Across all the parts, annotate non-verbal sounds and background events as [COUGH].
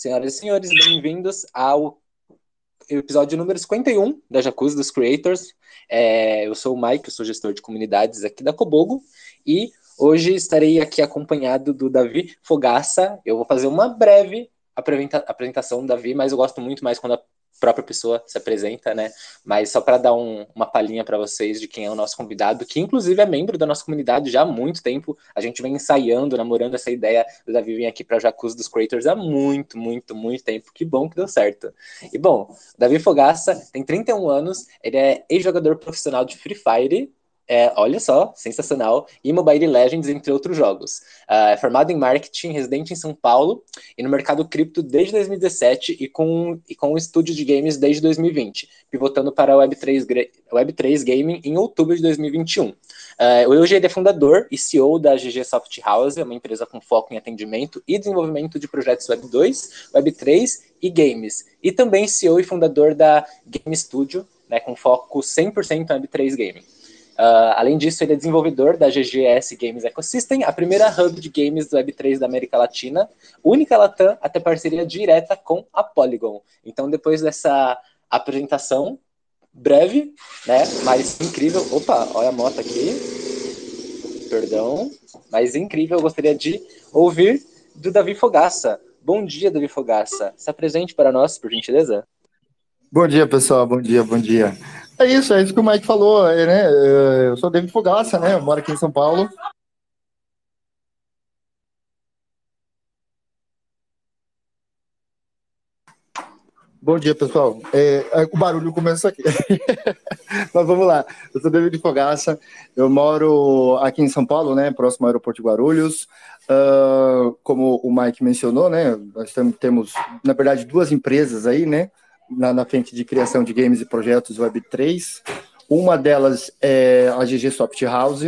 senhoras e senhores, bem-vindos ao episódio número 51 da Jacuzzi dos Creators. É, eu sou o Mike, eu sou gestor de comunidades aqui da Cobogo e hoje estarei aqui acompanhado do Davi Fogaça. Eu vou fazer uma breve apresentação do Davi, mas eu gosto muito mais quando a própria pessoa se apresenta, né? Mas só para dar um, uma palhinha para vocês de quem é o nosso convidado, que inclusive é membro da nossa comunidade já há muito tempo. A gente vem ensaiando, namorando essa ideia do Davi vir aqui para Jacuzzi dos Creators há muito, muito, muito tempo. Que bom que deu certo. E bom, Davi Fogaça tem 31 anos, ele é ex-jogador profissional de Free Fire, é, olha só, sensacional, e Mobile Legends, entre outros jogos. Uh, é formado em marketing, residente em São Paulo e no mercado cripto desde 2017 e com, e com um estúdio de games desde 2020, pivotando para a Web3, Web3 Gaming em outubro de 2021. Uh, hoje ele é fundador e CEO da GG Soft House, uma empresa com foco em atendimento e desenvolvimento de projetos Web2, Web3 e games. E também CEO e fundador da Game Studio, né, com foco 100% em Web3 Gaming. Uh, além disso, ele é desenvolvedor da GGS Games Ecosystem, a primeira hub de games do Web3 da América Latina, única Latam a ter parceria direta com a Polygon. Então, depois dessa apresentação breve, né, mas incrível. Opa, olha a moto aqui. Perdão, mas incrível. Eu gostaria de ouvir do Davi Fogaça. Bom dia, Davi Fogaça. Se apresente para nós, por gentileza. Bom dia, pessoal. Bom dia, bom dia. É isso, é isso que o Mike falou, é, né? É, eu sou David Fogaça, né? Eu moro aqui em São Paulo. Bom dia, pessoal. É, é, o barulho começa aqui. [LAUGHS] Mas vamos lá. Eu sou David Fogaça. Eu moro aqui em São Paulo, né? Próximo ao aeroporto de Guarulhos. Uh, como o Mike mencionou, né? Nós temos, na verdade, duas empresas aí, né? Na, na frente de criação de games e projetos Web3. Uma delas é a GG Soft House,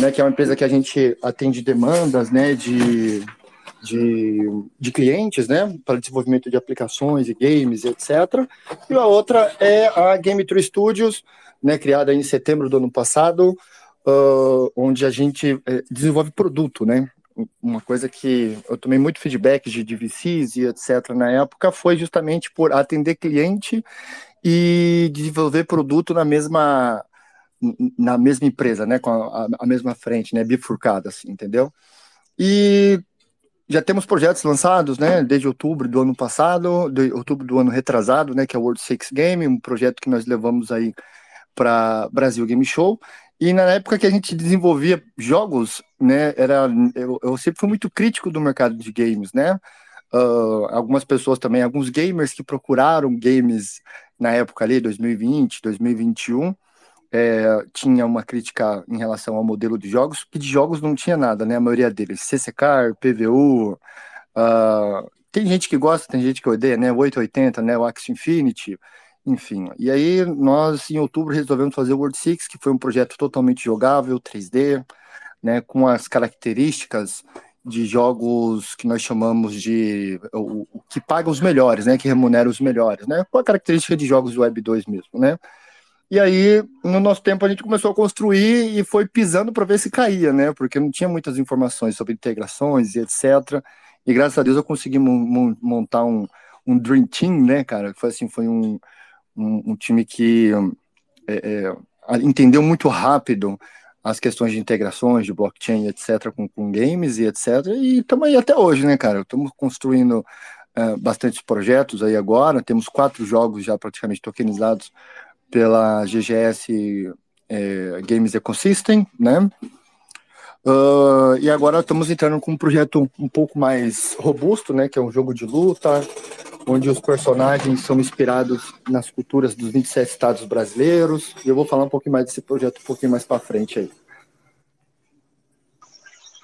né, que é uma empresa que a gente atende demandas né, de, de, de clientes né, para desenvolvimento de aplicações e games, etc. E a outra é a Game Tree Studios, né, criada em setembro do ano passado, uh, onde a gente uh, desenvolve produto, né? Uma coisa que eu tomei muito feedback de, de VCs e etc. na época foi justamente por atender cliente e desenvolver produto na mesma na mesma empresa, né, com a, a mesma frente, né, bifurcada, assim, entendeu? E já temos projetos lançados, né, desde outubro do ano passado, de outubro do ano retrasado, né, que é o World Six Game, um projeto que nós levamos aí para Brasil Game Show e na época que a gente desenvolvia jogos, né, era, eu, eu sempre fui muito crítico do mercado de games, né? Uh, algumas pessoas também, alguns gamers que procuraram games na época ali, 2020, 2021, é, tinha uma crítica em relação ao modelo de jogos, que de jogos não tinha nada, né? A maioria deles, CCK, PVU, uh, tem gente que gosta, tem gente que odeia, né? 880, né? O Axie Infinity, enfim, e aí nós em outubro resolvemos fazer o World Six, que foi um projeto totalmente jogável, 3D, né, com as características de jogos que nós chamamos de o, o, que paga os melhores, né, que remunera os melhores, né, com a característica de jogos Web 2 mesmo, né. E aí, no nosso tempo, a gente começou a construir e foi pisando para ver se caía, né, porque não tinha muitas informações sobre integrações e etc. E graças a Deus eu consegui montar um, um Dream Team, né, cara, foi assim, foi um, um, um time que é, é, entendeu muito rápido as questões de integrações, de blockchain, etc., com, com games e etc. E estamos aí até hoje, né, cara? Estamos construindo é, bastantes projetos aí agora. Temos quatro jogos já praticamente tokenizados pela GGS é, Games Ecosystem, né? Uh, e agora estamos entrando com um projeto um pouco mais robusto, né? Que é um jogo de luta, onde os personagens são inspirados nas culturas dos 27 estados brasileiros. E eu vou falar um pouquinho mais desse projeto um pouquinho mais para frente aí.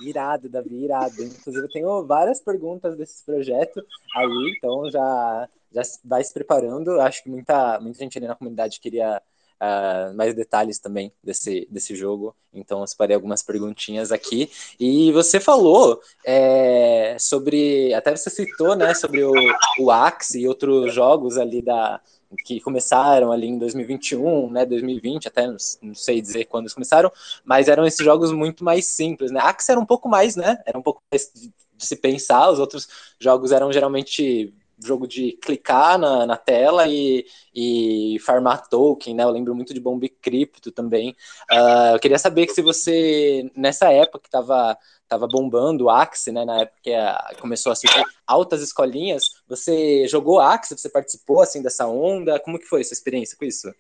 Irado, Davi, irado. Inclusive, eu tenho várias perguntas desse projeto aí, então já, já vai se preparando. Acho que muita, muita gente ali na comunidade queria uh, mais detalhes também desse, desse jogo. Então, eu separei algumas perguntinhas aqui. E você falou é, sobre, até você citou, né, sobre o, o Axe e outros jogos ali da, que começaram ali em 2021, né, 2020, até não, sei dizer quando eles começaram, mas eram esses jogos muito mais simples, né? Axe era um pouco mais, né? Era um pouco mais de se pensar, os outros jogos eram geralmente jogo de clicar na, na tela e, e farmar token, né? Eu lembro muito de Bomb Crypto também. Uh, eu queria saber que se você, nessa época que estava tava bombando o Axie, né? Na época que começou a surgir altas escolinhas, você jogou Axie, você participou, assim, dessa onda? Como que foi essa experiência com isso?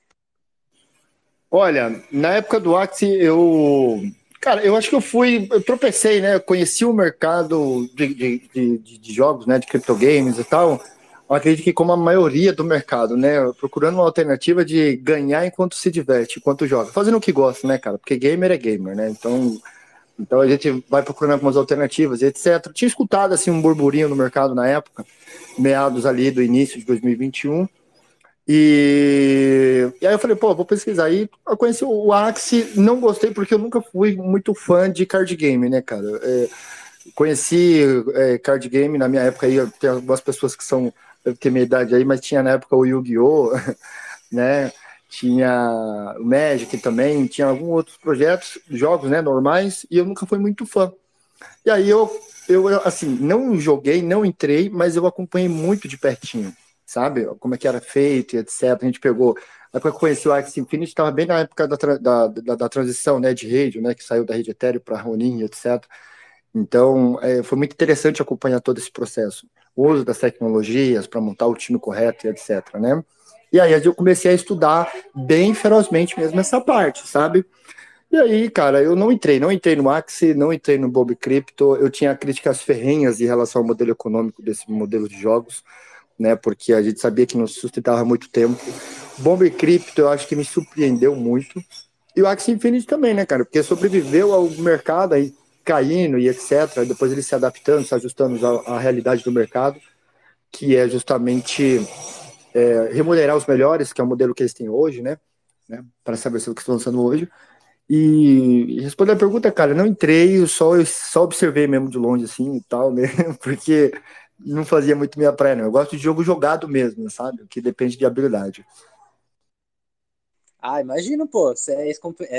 Olha, na época do Axie, eu Cara, eu acho que eu fui, eu tropecei, né? Eu conheci o mercado de, de, de, de jogos, né? De criptogames e tal. Eu acredito que como a maioria do mercado, né? Procurando uma alternativa de ganhar enquanto se diverte, enquanto joga. Fazendo o que gosta, né, cara? Porque gamer é gamer, né? Então, então a gente vai procurando algumas alternativas, etc. Tinha escutado, assim, um burburinho no mercado na época, meados ali do início de 2021. E, e aí eu falei, pô, vou pesquisar. Aí eu conheci o Axie, não gostei porque eu nunca fui muito fã de card game, né, cara? É, conheci é, card game na minha época aí, tem algumas pessoas que são, ter minha idade aí, mas tinha na época o Yu-Gi-Oh!, [LAUGHS] né? Tinha o Magic também, tinha alguns outros projetos, jogos, né, normais, e eu nunca fui muito fã. E aí eu, eu assim, não joguei, não entrei, mas eu acompanhei muito de pertinho sabe? Como é que era feito e etc. A gente pegou. A época que eu conheci o Axie Infinity estava bem na época da, da, da, da, transição né, de rede, né, que saiu da rede Ethereum para Ronin, etc. Então, é, foi muito interessante acompanhar todo esse processo. O uso das tecnologias para montar o time correto e etc. Né? E aí eu comecei a estudar bem ferozmente mesmo essa parte, sabe? E aí, cara, eu não entrei, não entrei no Axie, não entrei no Bob Crypto, eu tinha críticas ferrenhas em relação ao modelo econômico desse modelo de jogos né? Porque a gente sabia que não sustentava muito tempo. Bomber Crypto, eu acho que me surpreendeu muito. E o Axie Infinity também, né, cara? Porque sobreviveu ao mercado aí caindo e etc. Depois ele se adaptando, se ajustando à, à realidade do mercado, que é justamente é, remunerar os melhores, que é o modelo que eles têm hoje, né? né? Para saber se o que estão lançando hoje. E, responder a pergunta, cara, não entrei, só, eu só observei mesmo de longe assim e tal, né? [LAUGHS] Porque não fazia muito minha praia, não. Eu gosto de jogo jogado mesmo, sabe? Que depende de habilidade. Ah, imagino, pô, você é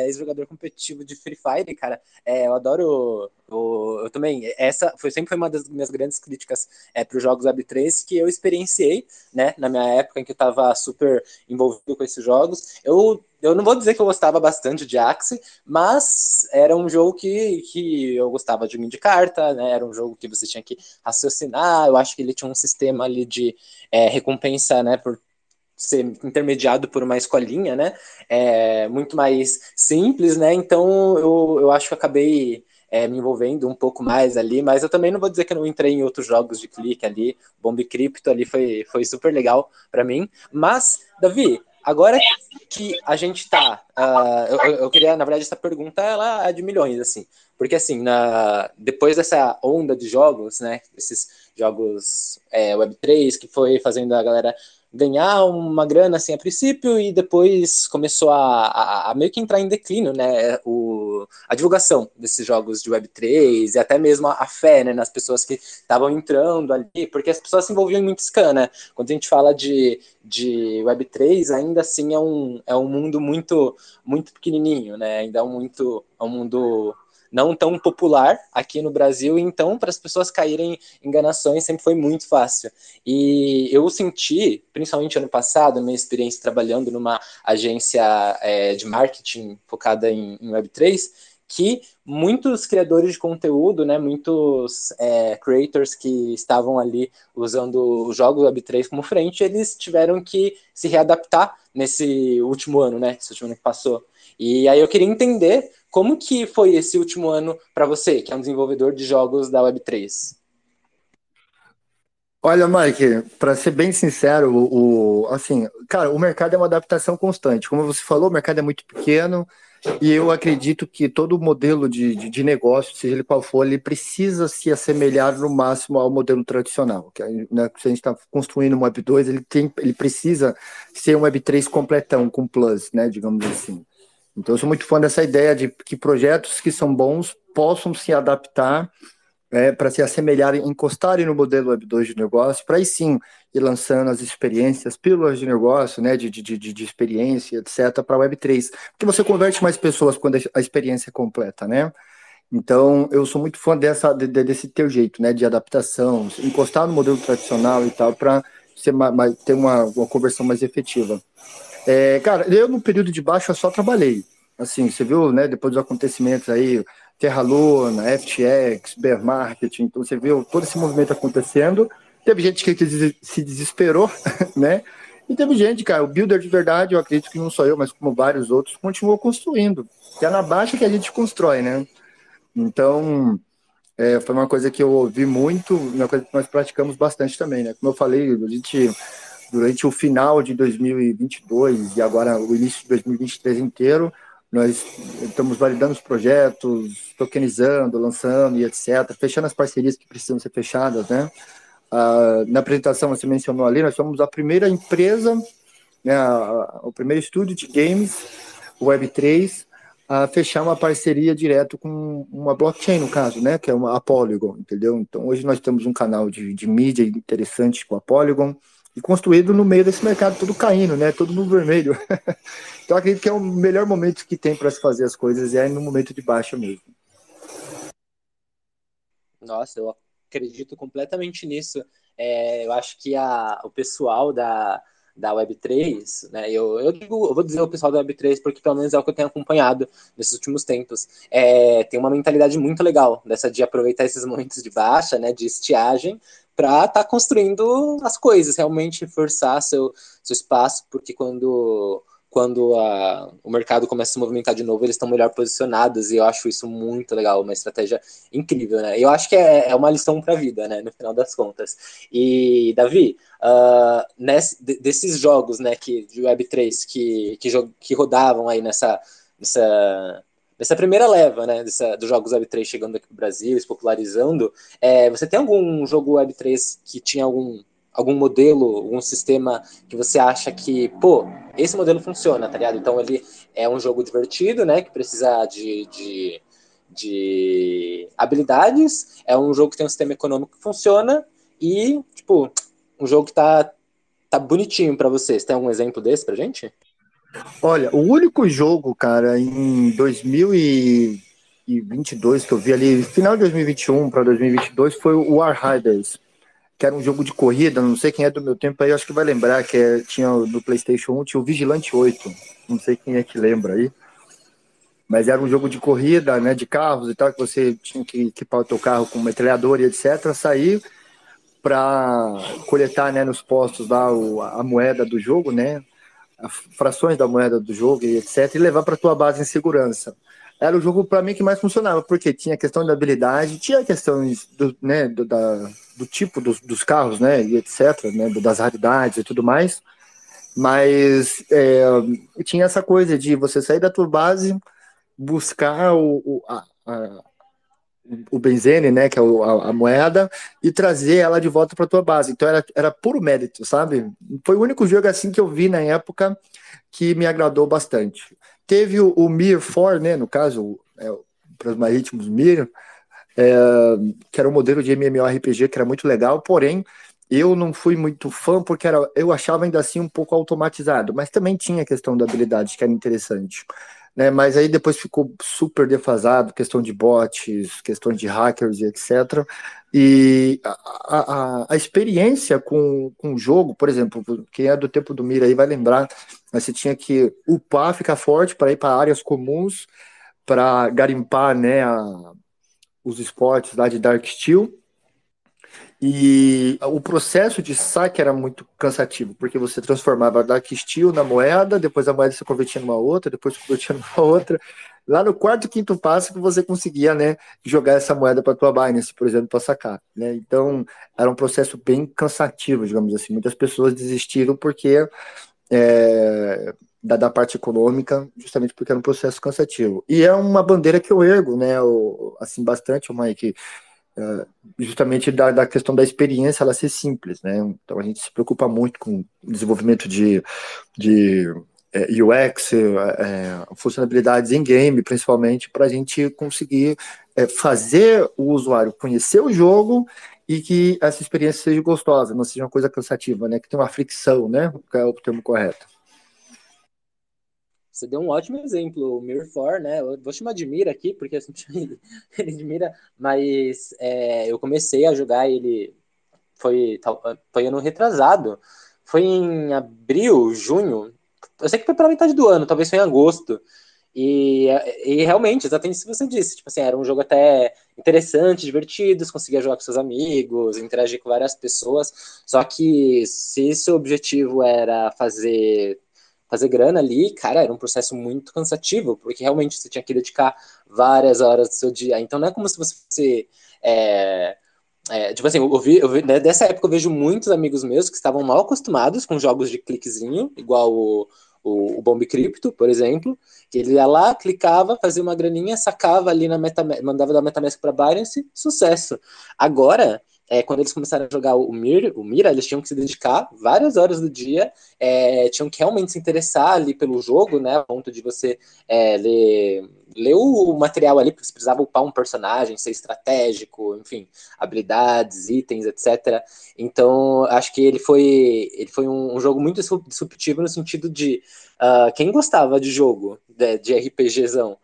ex-jogador é ex competitivo de Free Fire, cara. É, eu adoro. O, eu também. Essa foi sempre foi uma das minhas grandes críticas é, para os jogos Web3 que eu experienciei, né? Na minha época em que eu estava super envolvido com esses jogos. Eu, eu não vou dizer que eu gostava bastante de Axie, mas era um jogo que, que eu gostava de mim de carta, né? Era um jogo que você tinha que raciocinar. Eu acho que ele tinha um sistema ali de é, recompensa, né? Por ser intermediado por uma escolinha, né? É muito mais simples, né? Então eu, eu acho que acabei é, me envolvendo um pouco mais ali, mas eu também não vou dizer que eu não entrei em outros jogos de clique ali. Bomb Crypto ali foi, foi super legal para mim. Mas, Davi, agora que a gente tá. Uh, eu, eu, queria, na verdade, essa pergunta ela é de milhões, assim. Porque assim, na, depois dessa onda de jogos, né? Esses jogos é, Web3 que foi fazendo a galera ganhar uma grana assim a princípio e depois começou a, a, a, meio que entrar em declínio, né? O, a divulgação desses jogos de Web3 e até mesmo a, a fé né, nas pessoas que estavam entrando ali, porque as pessoas se envolviam em muito scan, né? Quando a gente fala de, de Web3, ainda assim é um, é um mundo muito, muito pequenininho, né? Ainda é um, muito, é um mundo não tão popular aqui no Brasil, então para as pessoas caírem em enganações sempre foi muito fácil. E eu senti, principalmente ano passado, minha experiência trabalhando numa agência é, de marketing focada em, em Web3, que muitos criadores de conteúdo, né, muitos é, creators que estavam ali usando os jogos Web3 como frente, eles tiveram que se readaptar nesse último ano, né, esse último ano que passou. E aí eu queria entender como que foi esse último ano para você, que é um desenvolvedor de jogos da Web3? Olha, Mike, para ser bem sincero, o, o, assim, cara, o mercado é uma adaptação constante. Como você falou, o mercado é muito pequeno e eu acredito que todo modelo de, de, de negócio, seja ele qual for, ele precisa se assemelhar no máximo ao modelo tradicional. Que, né, se a gente está construindo um Web 2, ele, tem, ele precisa ser um Web 3 completão, com plus, né, digamos assim. Então, eu sou muito fã dessa ideia de que projetos que são bons possam se adaptar é, para se assemelharem, encostarem no modelo Web 2 de negócio, para aí sim ir lançando as experiências, pílulas de negócio, né, de, de, de, de experiência, etc., para Web 3. Porque você converte mais pessoas quando a experiência é completa, né? Então, eu sou muito fã dessa, de, desse teu jeito, né, de adaptação, encostar no modelo tradicional e tal, para ter uma, uma conversão mais efetiva. É, cara, eu no período de baixo eu só trabalhei. Assim, você viu, né, depois dos acontecimentos aí, Terra Luna, FTX, Bear Market, então você viu todo esse movimento acontecendo. Teve gente que se desesperou, [LAUGHS] né? E teve gente, cara, o builder de verdade, eu acredito que não sou eu, mas como vários outros, continuou construindo. Que é na baixa que a gente constrói, né? Então, é, foi uma coisa que eu ouvi muito, uma coisa que nós praticamos bastante também, né? Como eu falei, a gente, durante o final de 2022 e agora o início de 2023 inteiro, nós estamos validando os projetos, tokenizando, lançando e etc., fechando as parcerias que precisam ser fechadas, né? Ah, na apresentação você mencionou ali, nós somos a primeira empresa, né, o primeiro estúdio de games Web3 a fechar uma parceria direto com uma blockchain, no caso, né, que é uma, a Polygon, entendeu? Então, hoje nós temos um canal de, de mídia interessante com a Polygon, e construído no meio desse mercado todo caindo, né, todo no vermelho. [LAUGHS] então, acredito que é o melhor momento que tem para se fazer as coisas, é no momento de baixa mesmo. Nossa, eu acredito completamente nisso. É, eu acho que a, o pessoal da, da Web3, né? Eu, eu, digo, eu vou dizer o pessoal da Web3 porque pelo menos é o que eu tenho acompanhado nesses últimos tempos. É, tem uma mentalidade muito legal dessa de aproveitar esses momentos de baixa, né? De estiagem para estar tá construindo as coisas, realmente forçar seu, seu espaço, porque quando quando a, o mercado começa a se movimentar de novo, eles estão melhor posicionados, e eu acho isso muito legal, uma estratégia incrível, né? Eu acho que é, é uma lição para a vida, né? No final das contas. E, Davi, uh, nesse, desses jogos, né, que, de Web3 que, que, que rodavam aí nessa, nessa, nessa primeira leva, né, dessa, dos jogos Web3 chegando aqui para o Brasil, se popularizando, é, você tem algum jogo Web3 que tinha algum algum modelo, algum sistema que você acha que, pô, esse modelo funciona, tá ligado? Então ele é um jogo divertido, né? Que precisa de, de, de habilidades, é um jogo que tem um sistema econômico que funciona e, tipo, um jogo que tá, tá bonitinho para vocês. Tem algum exemplo desse pra gente? Olha, o único jogo, cara, em 2022 que eu vi ali, final de 2021 para 2022, foi o War Riders que era um jogo de corrida, não sei quem é do meu tempo aí, acho que vai lembrar que é, tinha no PlayStation 1, tinha o Vigilante 8, não sei quem é que lembra aí. Mas era um jogo de corrida, né, de carros e tal, que você tinha que equipar o teu carro com metralhador e etc, sair para coletar, né, nos postos lá o, a moeda do jogo, né, frações da moeda do jogo e etc, e levar para tua base em segurança era o jogo para mim que mais funcionava, porque tinha a questão da habilidade, tinha questões do, né, do, da, do tipo dos, dos, carros, né, e etc, né, das raridades e tudo mais, mas é, tinha essa coisa de você sair da tua base, buscar o, o, a, a, o benzene, né, que é a, a, moeda, e trazer ela de volta para tua base. Então era, era puro mérito, sabe? Foi o único jogo assim que eu vi na época que me agradou bastante. Teve o, o Mir 4, né, no caso, é, para os marítimos Mir, é, que era um modelo de MMORPG que era muito legal, porém eu não fui muito fã porque era, eu achava ainda assim um pouco automatizado, mas também tinha a questão da habilidade que era interessante. Né, mas aí depois ficou super defasado, questão de bots, questões de hackers e etc. E a, a, a experiência com, com o jogo, por exemplo, quem é do tempo do Mira aí vai lembrar, você tinha que upar, ficar forte para ir para áreas comuns, para garimpar né, a, os esportes lá de Dark Steel. E o processo de saque era muito cansativo, porque você transformava Dark Steel na moeda, depois a moeda se convertia numa outra, depois se convertia [LAUGHS] numa outra, lá no quarto, quinto passo que você conseguia, né, jogar essa moeda para tua Binance, por exemplo, para sacar, né? Então, era um processo bem cansativo, digamos assim. Muitas pessoas desistiram porque é, da, da, parte econômica, justamente porque era um processo cansativo. E é uma bandeira que eu ergo, né, o, assim, bastante, Mike, é, justamente da, da questão da experiência ela ser simples, né? Então a gente se preocupa muito com o desenvolvimento de, de é, UX, é, é, funcionalidades em game, principalmente, para a gente conseguir é, fazer o usuário conhecer o jogo e que essa experiência seja gostosa, não seja uma coisa cansativa, né? Que tenha uma fricção, né? Que é o termo correto. você deu um ótimo exemplo, o Mirror 4, né? Eu vou chamar de Mira aqui, porque ele, [LAUGHS] ele de Mira, mas é, eu comecei a jogar ele foi, foi ano retrasado. Foi em abril, junho. Eu sei que foi pela metade do ano, talvez foi em agosto. E, e realmente, exatamente isso que você disse. Tipo assim, era um jogo até interessante, divertido, você conseguia jogar com seus amigos, interagir com várias pessoas. Só que se seu objetivo era fazer fazer grana ali, cara, era um processo muito cansativo, porque realmente você tinha que dedicar várias horas do seu dia. Então não é como se você. É, é, tipo assim, eu vi, eu vi, né, dessa época eu vejo muitos amigos meus que estavam mal acostumados com jogos de cliquezinho, igual o, o, o Bomb Crypto, por exemplo, que ele ia lá, clicava, fazia uma graninha, sacava ali na meta, mandava da MetaMask para Binance, sucesso. Agora, é, quando eles começaram a jogar o, Mir, o Mira, eles tinham que se dedicar várias horas do dia, é, tinham que realmente se interessar ali pelo jogo, né, a ponto de você é, ler, ler o material ali, porque você precisava upar um personagem, ser estratégico, enfim, habilidades, itens, etc. Então, acho que ele foi, ele foi um, um jogo muito disruptivo no sentido de uh, quem gostava de jogo, de, de RPGzão,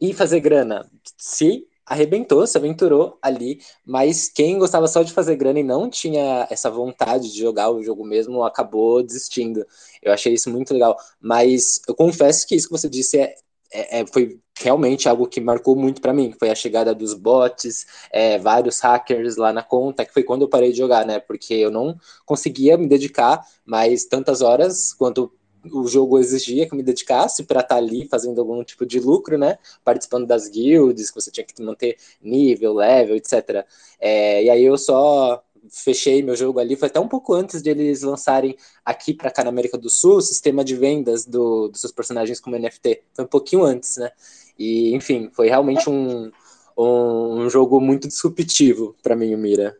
ir fazer grana, se arrebentou, se aventurou ali, mas quem gostava só de fazer grana e não tinha essa vontade de jogar o jogo mesmo, acabou desistindo. Eu achei isso muito legal, mas eu confesso que isso que você disse é, é, é foi realmente algo que marcou muito para mim, foi a chegada dos bots, é, vários hackers lá na conta, que foi quando eu parei de jogar, né? Porque eu não conseguia me dedicar mais tantas horas quanto o jogo exigia que eu me dedicasse para estar tá ali fazendo algum tipo de lucro, né? Participando das guilds, que você tinha que manter nível, level, etc. É, e aí eu só fechei meu jogo ali, foi até um pouco antes de eles lançarem aqui para cá na América do Sul o sistema de vendas do, dos seus personagens como NFT. Foi um pouquinho antes, né? E, enfim, foi realmente um, um, um jogo muito disruptivo para mim, o Mira.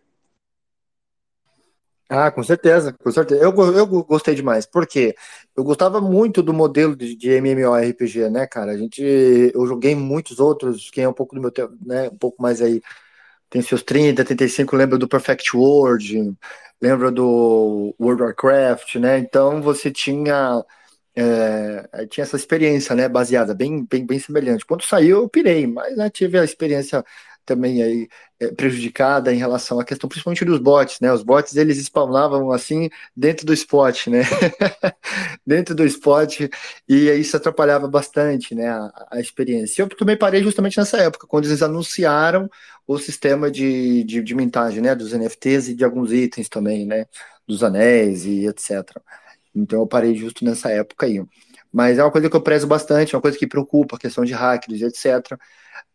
Ah, com certeza, com certeza. Eu, eu gostei demais, porque eu gostava muito do modelo de, de MMORPG, né, cara? A gente, eu joguei muitos outros, quem é um pouco do meu tempo, né, um pouco mais aí, tem seus 30, 35, lembra do Perfect World, lembra do World of Warcraft, né? Então você tinha é, tinha essa experiência, né, baseada, bem, bem, bem semelhante. Quando saiu, eu pirei, mas né, tive a experiência também aí é, prejudicada em relação à questão, principalmente dos bots, né? Os bots eles spawnavam assim dentro do spot, né? [LAUGHS] dentro do spot e isso atrapalhava bastante, né? A, a, experiência. Eu também parei justamente nessa época, quando eles anunciaram o sistema de, de, de mintagem, né? Dos NFTs e de alguns itens também, né? Dos anéis e etc. Então eu parei justo nessa época aí. Mas é uma coisa que eu prezo bastante, é uma coisa que preocupa, a questão de hackers, etc.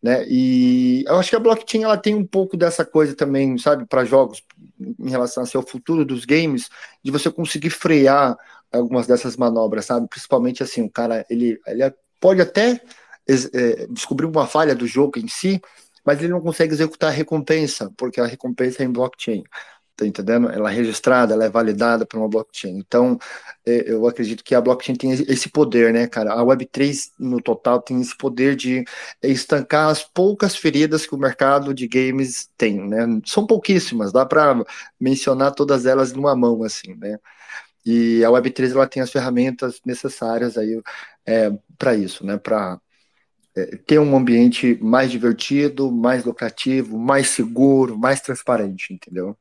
Né? E eu acho que a blockchain ela tem um pouco dessa coisa também, sabe, para jogos, em relação ao futuro dos games, de você conseguir frear algumas dessas manobras, sabe? Principalmente assim, o cara ele, ele pode até é, descobrir uma falha do jogo em si, mas ele não consegue executar a recompensa, porque a recompensa é em blockchain tá entendendo? Ela é registrada, ela é validada por uma blockchain. Então, é, eu acredito que a blockchain tem esse poder, né, cara? A Web3, no total, tem esse poder de estancar as poucas feridas que o mercado de games tem, né? São pouquíssimas, dá para mencionar todas elas numa mão, assim, né? E a Web3 ela tem as ferramentas necessárias aí é, para isso, né? Para é, ter um ambiente mais divertido, mais lucrativo, mais seguro, mais transparente, entendeu?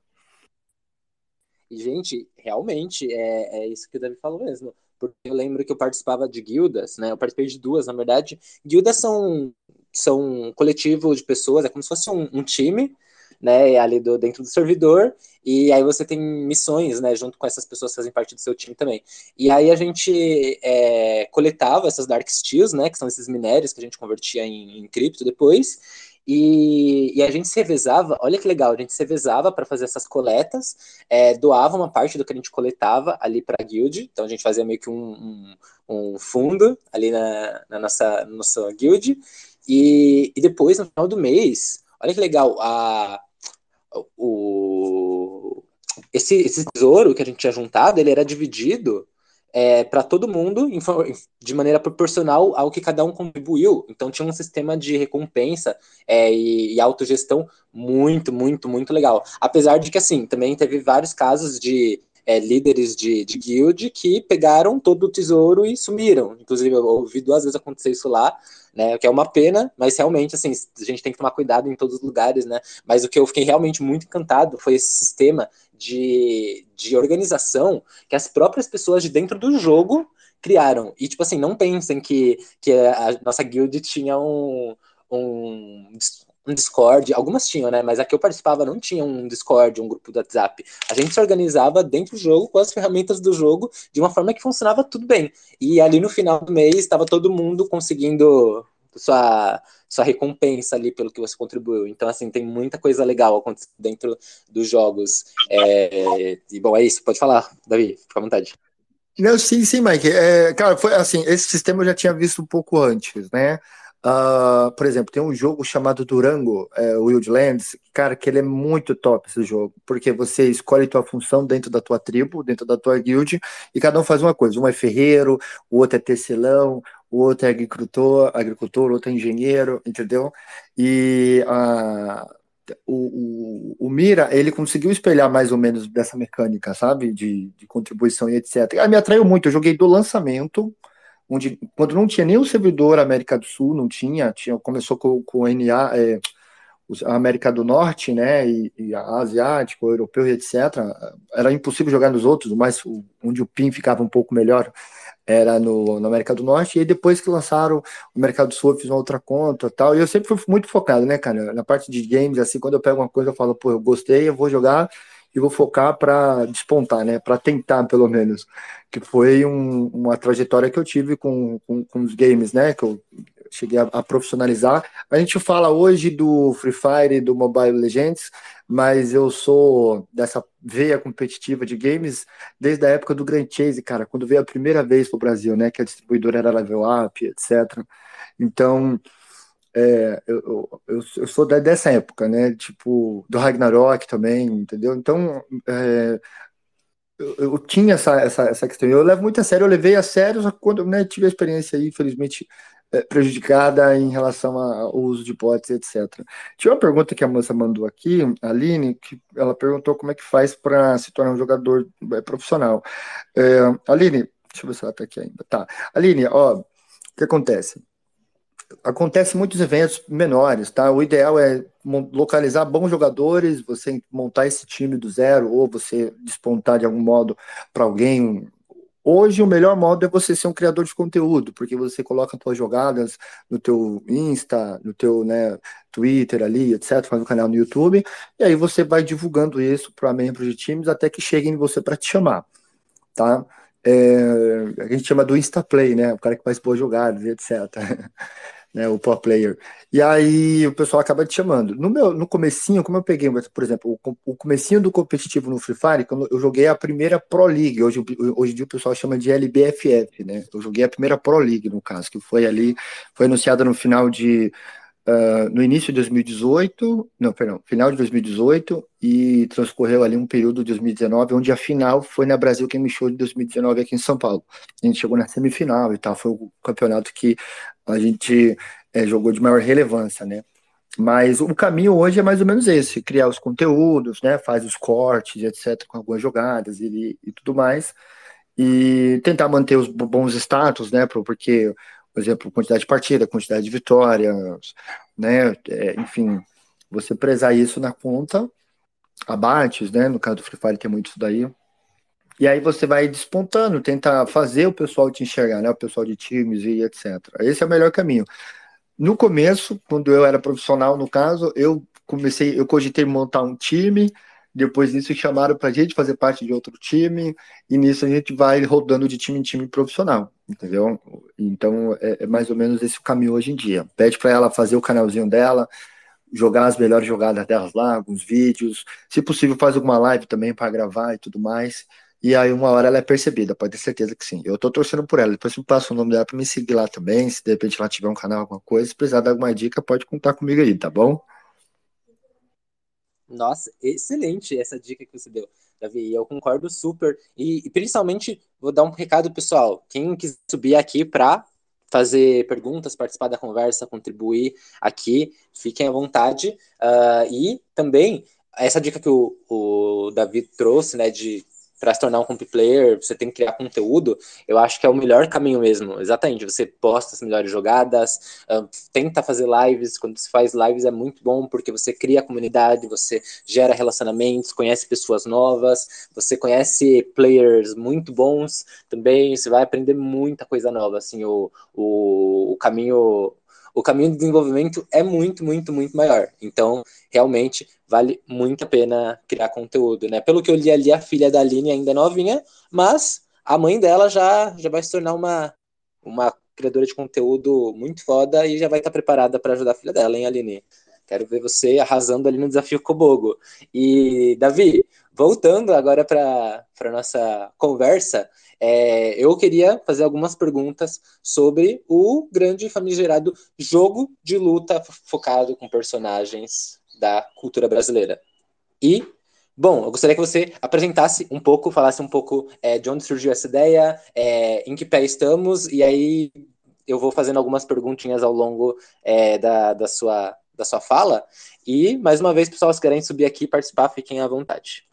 E, gente, realmente é, é isso que o Davi falou mesmo. Porque eu lembro que eu participava de guildas, né? Eu participei de duas, na verdade. Guildas são, são um coletivo de pessoas, é como se fosse um, um time, né? Ali do, dentro do servidor. E aí você tem missões, né? Junto com essas pessoas que fazem parte do seu time também. E aí a gente é, coletava essas Dark Steels, né? Que são esses minérios que a gente convertia em, em cripto depois. E, e, a gente se revezava, olha que legal, a gente se revezava para fazer essas coletas, é, doava uma parte do que a gente coletava ali para a guild, então a gente fazia meio que um, um, um fundo ali na, na nossa, nossa guild, e, e, depois, no final do mês, olha que legal, a, o, esse, esse tesouro que a gente tinha juntado, ele era dividido é, para todo mundo de maneira proporcional ao que cada um contribuiu. Então tinha um sistema de recompensa é, e, e, autogestão muito, muito, muito legal. Apesar de que, assim, também teve vários casos de é, líderes de, de guild que pegaram todo o tesouro e sumiram. Inclusive, eu ouvi duas vezes acontecer isso lá, né? O que é uma pena, mas realmente, assim, a gente tem que tomar cuidado em todos os lugares, né? Mas o que eu fiquei realmente muito encantado foi esse sistema de, de organização que as próprias pessoas de dentro do jogo criaram. E, tipo assim, não pensem que, que a nossa guild tinha um, um, um Discord. Algumas tinham, né? Mas a que eu participava não tinha um Discord, um grupo do WhatsApp. A gente se organizava dentro do jogo, com as ferramentas do jogo, de uma forma que funcionava tudo bem. E ali no final do mês, estava todo mundo conseguindo sua, sua recompensa ali pelo que você contribuiu. Então, assim, tem muita coisa legal acontecendo dentro dos jogos. É, e, bom, é isso. Pode falar, Davi, fica à vontade. Não, sim, sim, Mike. É, cara, foi assim, esse sistema eu já tinha visto um pouco antes, né? Uh, por exemplo, tem um jogo chamado Durango, é, Wildlands, cara, que ele é muito top esse jogo, porque você escolhe tua função dentro da tua tribo, dentro da tua guild, e cada um faz uma coisa. Um é ferreiro, o outro é tecelão, o outro é agricultor, agricultor, outro é engenheiro, entendeu? E uh, o, o, o, Mira, ele conseguiu espelhar mais ou menos dessa mecânica, sabe? De, de contribuição e etc. Ah, me atraiu muito, eu joguei do lançamento, onde quando não tinha nem o servidor América do Sul, não tinha, tinha começou com, com o NA, é, a América do Norte, né, e, e asiático, europeu e etc. Era impossível jogar nos outros, mas onde o PIN ficava um pouco melhor era no, na América do Norte, e aí depois que lançaram o Mercado do Sul, eu fiz uma outra conta tal, e eu sempre fui muito focado, né, cara, na parte de games, assim, quando eu pego uma coisa, eu falo, pô, eu gostei, eu vou jogar, e vou focar para despontar, né, para tentar, pelo menos, que foi um, uma trajetória que eu tive com, com, com os games, né, que eu cheguei a, a, profissionalizar. A gente fala hoje do Free Fire do Mobile Legends, mas eu sou dessa veia competitiva de games desde a época do Grand Chase, cara, quando veio a primeira vez para o Brasil, né, que a distribuidora era Level Up, etc. Então, é, eu, eu, eu, sou dessa época, né, tipo, do Ragnarok também, entendeu? Então, é, eu, eu, tinha essa, essa, essa questão, eu levo muito a sério, eu levei a sério, só que quando né, tive a experiência aí, infelizmente, é, prejudicada em relação ao uso de bots, etc. Tinha uma pergunta que a moça mandou aqui, a Aline, que ela perguntou como é que faz para se tornar um jogador é, profissional. É, Aline, deixa eu ver se ela está aqui ainda. Tá. Aline, ó, o que acontece? Acontece muitos eventos menores, tá? O ideal é localizar bons jogadores, você montar esse time do zero, ou você despontar de algum modo para alguém, Hoje o melhor modo é você ser um criador de conteúdo, porque você coloca suas jogadas no teu Insta, no teu né, Twitter ali, etc, faz um canal no YouTube, e aí você vai divulgando isso para membros de times até que cheguem em você para te chamar, tá? É, a gente chama do Insta Play, né? O cara que faz boas jogadas, etc. [LAUGHS] né, o pro player. E aí o pessoal acaba te chamando. No meu, no comecinho, como eu peguei, por exemplo, o, o comecinho do competitivo no Free Fire, quando eu joguei a primeira Pro League, hoje, hoje em dia o pessoal chama de LBFF, né? Eu joguei a primeira Pro League, no caso, que foi ali, foi anunciada no final de Uh, no início de 2018, não, perdão, final de 2018 e transcorreu ali um período de 2019, onde a final foi na Brasil Game Show de 2019 aqui em São Paulo. A gente chegou na semifinal e tal, foi o campeonato que a gente é, jogou de maior relevância, né? Mas o caminho hoje é mais ou menos esse: criar os conteúdos, né? Faz os cortes, etc., com algumas jogadas e, e tudo mais, e tentar manter os bons status, né? Porque por exemplo, quantidade de partida, quantidade de vitórias, né? É, enfim, você prezar isso na conta, abates, né? No caso do Free Fire tem muito isso daí. E aí você vai despontando, tentar fazer o pessoal te enxergar, né? O pessoal de times e etc. Esse é o melhor caminho. No começo, quando eu era profissional, no caso, eu comecei, eu cogitei montar um time, depois disso chamaram para a gente fazer parte de outro time, e nisso a gente vai rodando de time em time profissional, entendeu? Então é, é mais ou menos esse o caminho hoje em dia. Pede para ela fazer o canalzinho dela, jogar as melhores jogadas delas lá, alguns vídeos, se possível faz alguma live também para gravar e tudo mais. E aí uma hora ela é percebida, pode ter certeza que sim. Eu tô torcendo por ela. Depois você passa o nome dela para me seguir lá também. Se de repente ela tiver um canal, alguma coisa, se precisar dar alguma dica, pode contar comigo aí, tá bom? Nossa, excelente essa dica que você deu, Davi. Eu concordo super. E, e principalmente, vou dar um recado pessoal. Quem quiser subir aqui para fazer perguntas, participar da conversa, contribuir aqui, fiquem à vontade. Uh, e também, essa dica que o, o Davi trouxe, né, de para se tornar um comp player, você tem que criar conteúdo, eu acho que é o melhor caminho mesmo. Exatamente, você posta as melhores jogadas, uh, tenta fazer lives, quando você faz lives é muito bom porque você cria comunidade, você gera relacionamentos, conhece pessoas novas, você conhece players muito bons também, você vai aprender muita coisa nova, assim, o, o, o caminho o caminho de desenvolvimento é muito, muito, muito maior. Então, realmente, vale muito a pena criar conteúdo, né? Pelo que eu li ali, a filha da Aline ainda é novinha, mas a mãe dela já, já vai se tornar uma, uma criadora de conteúdo muito foda e já vai estar preparada para ajudar a filha dela, hein, Aline? Quero ver você arrasando ali no desafio Kobogo. E, Davi, voltando agora para a nossa conversa, é, eu queria fazer algumas perguntas sobre o grande famigerado jogo de luta focado com personagens da cultura brasileira. E, bom, eu gostaria que você apresentasse um pouco, falasse um pouco é, de onde surgiu essa ideia, é, em que pé estamos, e aí eu vou fazendo algumas perguntinhas ao longo é, da, da, sua, da sua fala. E, mais uma vez, pessoal, se querem subir aqui e participar, fiquem à vontade.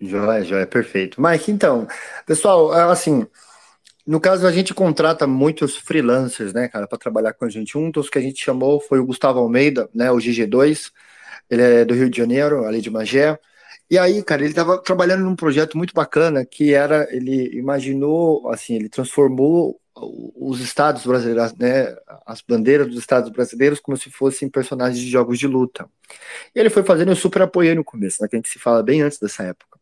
Joia, joia, perfeito. Mike, então, pessoal, é, assim, no caso a gente contrata muitos freelancers, né, cara, para trabalhar com a gente. Um dos que a gente chamou foi o Gustavo Almeida, né, o GG2. Ele é do Rio de Janeiro, ali de Magé. E aí, cara, ele estava trabalhando num projeto muito bacana que era, ele imaginou, assim, ele transformou os estados brasileiros, né, as bandeiras dos estados brasileiros como se fossem personagens de jogos de luta. E ele foi fazendo, eu super apoiei no começo, né, que a gente se fala bem antes dessa época.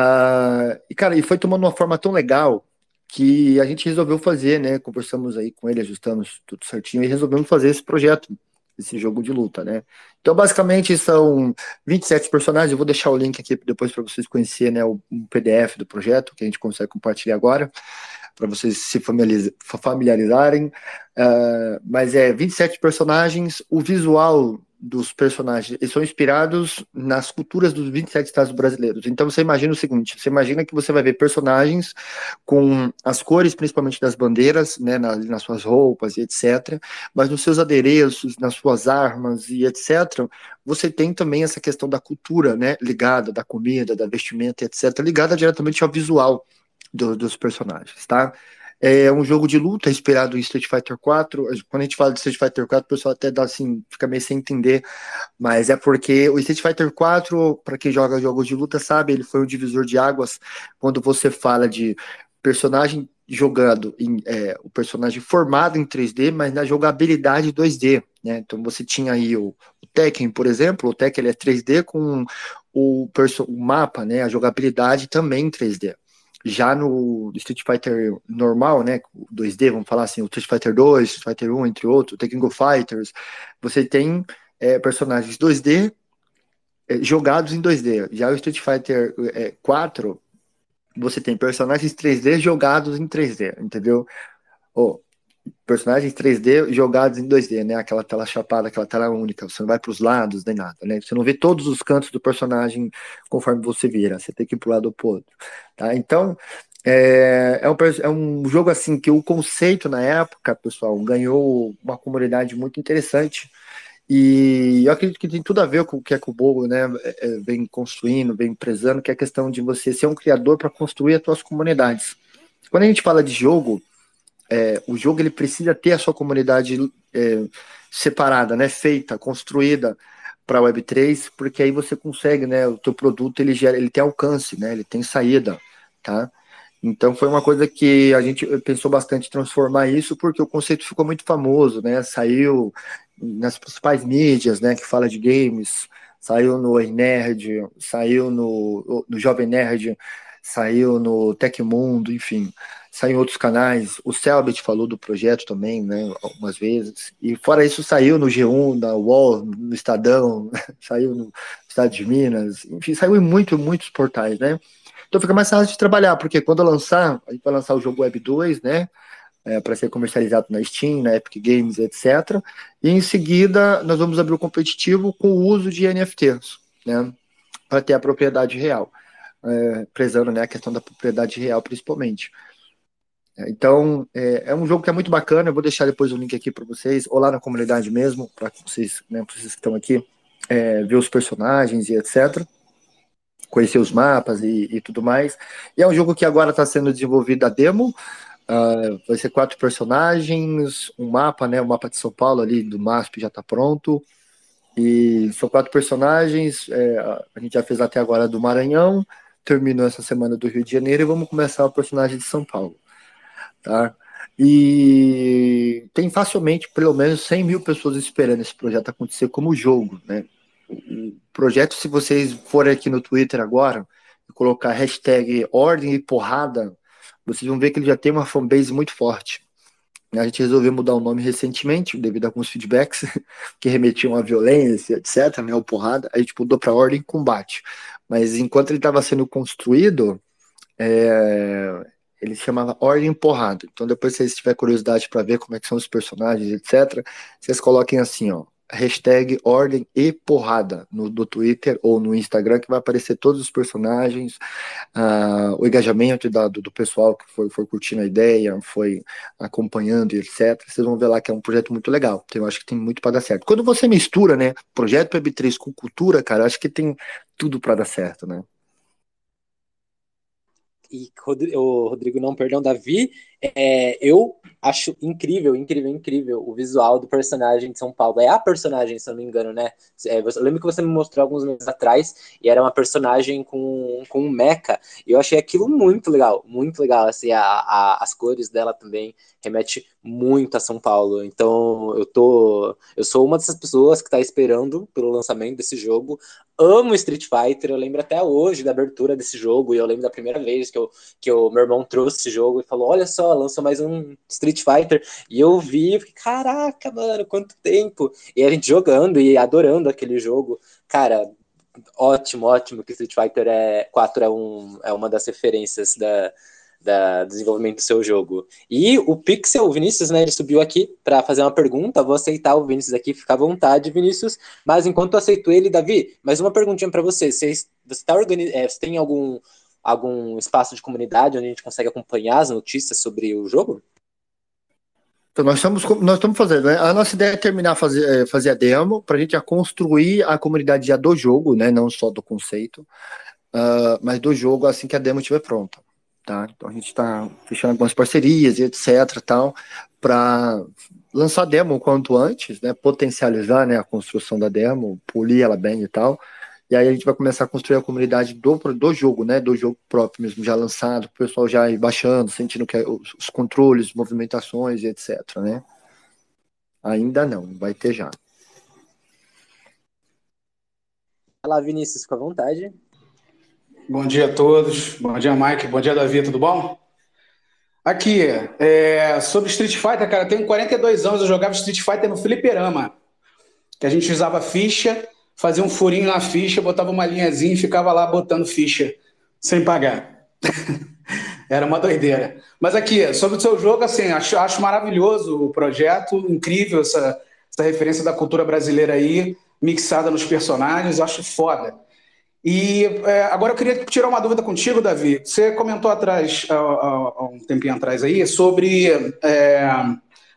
Uh, e, cara, e foi tomando uma forma tão legal que a gente resolveu fazer, né? Conversamos aí com ele, ajustamos tudo certinho e resolvemos fazer esse projeto, esse jogo de luta, né? Então, basicamente, são 27 personagens. Eu vou deixar o link aqui depois para vocês conhecerem né, o um PDF do projeto, que a gente consegue compartilhar agora, para vocês se familiarizarem. Uh, mas é 27 personagens. O visual dos personagens, eles são inspirados nas culturas dos 27 estados brasileiros. Então você imagina o seguinte, você imagina que você vai ver personagens com as cores, principalmente das bandeiras, né, nas, nas suas roupas e etc, mas nos seus adereços, nas suas armas e etc, você tem também essa questão da cultura, né, ligada, da comida, da vestimenta, etc, ligada diretamente ao visual do, dos personagens, tá? É um jogo de luta inspirado em Street Fighter 4. Quando a gente fala de Street Fighter 4, o pessoal até dá assim, fica meio sem entender, mas é porque o Street Fighter 4, para quem joga jogos de luta, sabe, ele foi um divisor de águas quando você fala de personagem jogando em é, o personagem formado em 3D, mas na jogabilidade 2D, né? Então você tinha aí o, o Tekken, por exemplo, o Tekken ele é 3D com o, o mapa, né? A jogabilidade também em 3D. Já no Street Fighter normal, né, 2D, vamos falar assim, o Street Fighter 2, Street Fighter 1, entre outros, Tekken Go Fighters, você tem é, personagens 2D é, jogados em 2D. Já o Street Fighter é, 4, você tem personagens 3D jogados em 3D, entendeu? Oh, personagens 3D jogados em 2D, né? Aquela tela chapada, aquela tela única. Você não vai para os lados nem nada, né? Você não vê todos os cantos do personagem conforme você vira. Você tem que ir para o lado ou outro, tá? Então é, é, um, é um jogo assim que o conceito na época, pessoal, ganhou uma comunidade muito interessante. E eu acredito que tem tudo a ver com o que a Kubo né, é, é, vem construindo, vem prezando, que é a questão de você ser um criador para construir as suas comunidades. Quando a gente fala de jogo, é, o jogo ele precisa ter a sua comunidade é, separada, né, feita, construída para a Web3, porque aí você consegue, né, o teu produto ele gera, ele tem alcance, né, ele tem saída, tá? Então foi uma coisa que a gente pensou bastante transformar isso, porque o conceito ficou muito famoso, né? Saiu nas principais mídias, né, que fala de games, saiu no Nerd, saiu no, no Jovem Nerd, saiu no Tecmundo, enfim saiu em outros canais. O Selbit falou do projeto também, né, algumas vezes. E fora isso, saiu no G1, na UOL, no Estadão, [LAUGHS] saiu no Estado de Minas, enfim, saiu em muito, muitos portais, né? Então fica mais fácil de trabalhar, porque quando lançar, a gente vai lançar o jogo Web 2, né? É, para ser comercializado na Steam, na Epic Games, etc. E em seguida, nós vamos abrir o competitivo com o uso de NFTs, né? Para ter a propriedade real. É, prezando né, a questão da propriedade real, principalmente. Então, é, é, um jogo que é muito bacana. Eu vou deixar depois o link aqui para vocês, ou lá na comunidade mesmo, para vocês, né, vocês que estão aqui, é, ver os personagens e etc. conhecer os mapas e, e, tudo mais. E é um jogo que agora está sendo desenvolvido a demo. Uh, vai ser quatro personagens, um mapa, né? O mapa de São Paulo ali do MASP já está pronto. E são quatro personagens. É, a gente já fez até agora do Maranhão, terminou essa semana do Rio de Janeiro e vamos começar o personagem de São Paulo. Tá? E tem facilmente pelo menos 100 mil pessoas esperando esse projeto acontecer como jogo, né? O projeto, se vocês forem aqui no Twitter agora e colocar hashtag ordem e porrada, vocês vão ver que ele já tem uma fanbase muito forte. A gente resolveu mudar o nome recentemente, devido a alguns feedbacks [LAUGHS] que remetiam à violência, etc., né, ou porrada, a gente mudou para ordem combate. Mas enquanto ele estava sendo construído, é, ele chamava Ordem Porrada. Então, depois, se vocês tiverem curiosidade para ver como é que são os personagens, etc., vocês coloquem assim, ó, hashtag Ordem e Porrada no do Twitter ou no Instagram, que vai aparecer todos os personagens, uh, o engajamento da, do, do, pessoal que foi, foi curtindo a ideia, foi acompanhando, etc. Vocês vão ver lá que é um projeto muito legal. Então, eu acho que tem muito para dar certo. Quando você mistura, né, projeto Web3 com cultura, cara, acho que tem tudo para dar certo, né? E o Rodrigo não, perdão, Davi, é, eu acho incrível, incrível, incrível o visual do personagem de São Paulo. É a personagem, se eu não me engano, né? É, eu lembro que você me mostrou alguns meses atrás e era uma personagem com, com um mecha. E eu achei aquilo muito legal, muito legal. Assim, a, a, as cores dela também remete muito a São Paulo. Então eu tô. Eu sou uma dessas pessoas que está esperando pelo lançamento desse jogo. Amo Street Fighter, eu lembro até hoje da abertura desse jogo, e eu lembro da primeira vez que, eu, que o meu irmão trouxe esse jogo e falou: olha só, lançou mais um Street Fighter. E eu vi, fiquei, caraca, mano, quanto tempo! E a gente jogando e adorando aquele jogo. Cara, ótimo, ótimo que Street Fighter é, 4 é, um, é uma das referências da, da desenvolvimento do seu jogo. E o Pixel, o Vinícius, né, ele subiu aqui para fazer uma pergunta. Vou aceitar o Vinícius aqui, fica à vontade, Vinícius. Mas enquanto eu aceito ele, Davi, mais uma perguntinha para você. Você, você, tá organiz... É, você tem algum, algum espaço de comunidade onde a gente consegue acompanhar as notícias sobre o jogo? Então, nós estamos, nós estamos fazendo, né? A nossa ideia é terminar fazer, é, fazer a demo para a gente já construir a comunidade já do jogo, né? Não só do conceito, uh, mas do jogo assim que a demo estiver pronta. Tá? Então a gente está fechando algumas parcerias e etc. tal para lançar a demo o quanto antes, né? Potencializar né, a construção da demo, polir ela bem e tal. E aí a gente vai começar a construir a comunidade do, do jogo, né? Do jogo próprio mesmo, já lançado, o pessoal já ir baixando, sentindo que é os, os controles, movimentações e etc, né? Ainda não, vai ter já. Fala, Vinícius, fica à vontade. Bom dia a todos. Bom dia, Mike. Bom dia, Davi. Tudo bom? Aqui, é, sobre Street Fighter, cara, eu tenho 42 anos, eu jogava Street Fighter no fliperama. Que a gente usava ficha, fazia um furinho na ficha, botava uma linhazinha e ficava lá botando ficha sem pagar. [LAUGHS] Era uma doideira. Mas aqui, sobre o seu jogo, assim, acho, acho maravilhoso o projeto, incrível essa, essa referência da cultura brasileira aí, mixada nos personagens, acho foda. E é, agora eu queria tirar uma dúvida contigo, Davi. Você comentou atrás, há, um tempinho atrás aí, sobre é,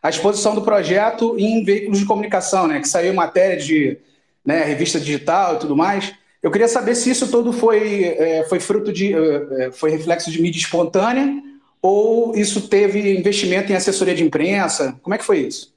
a exposição do projeto em veículos de comunicação, né? Que saiu matéria de né, revista digital e tudo mais. Eu queria saber se isso tudo foi, é, foi fruto de. É, é, foi reflexo de mídia espontânea ou isso teve investimento em assessoria de imprensa? Como é que foi isso?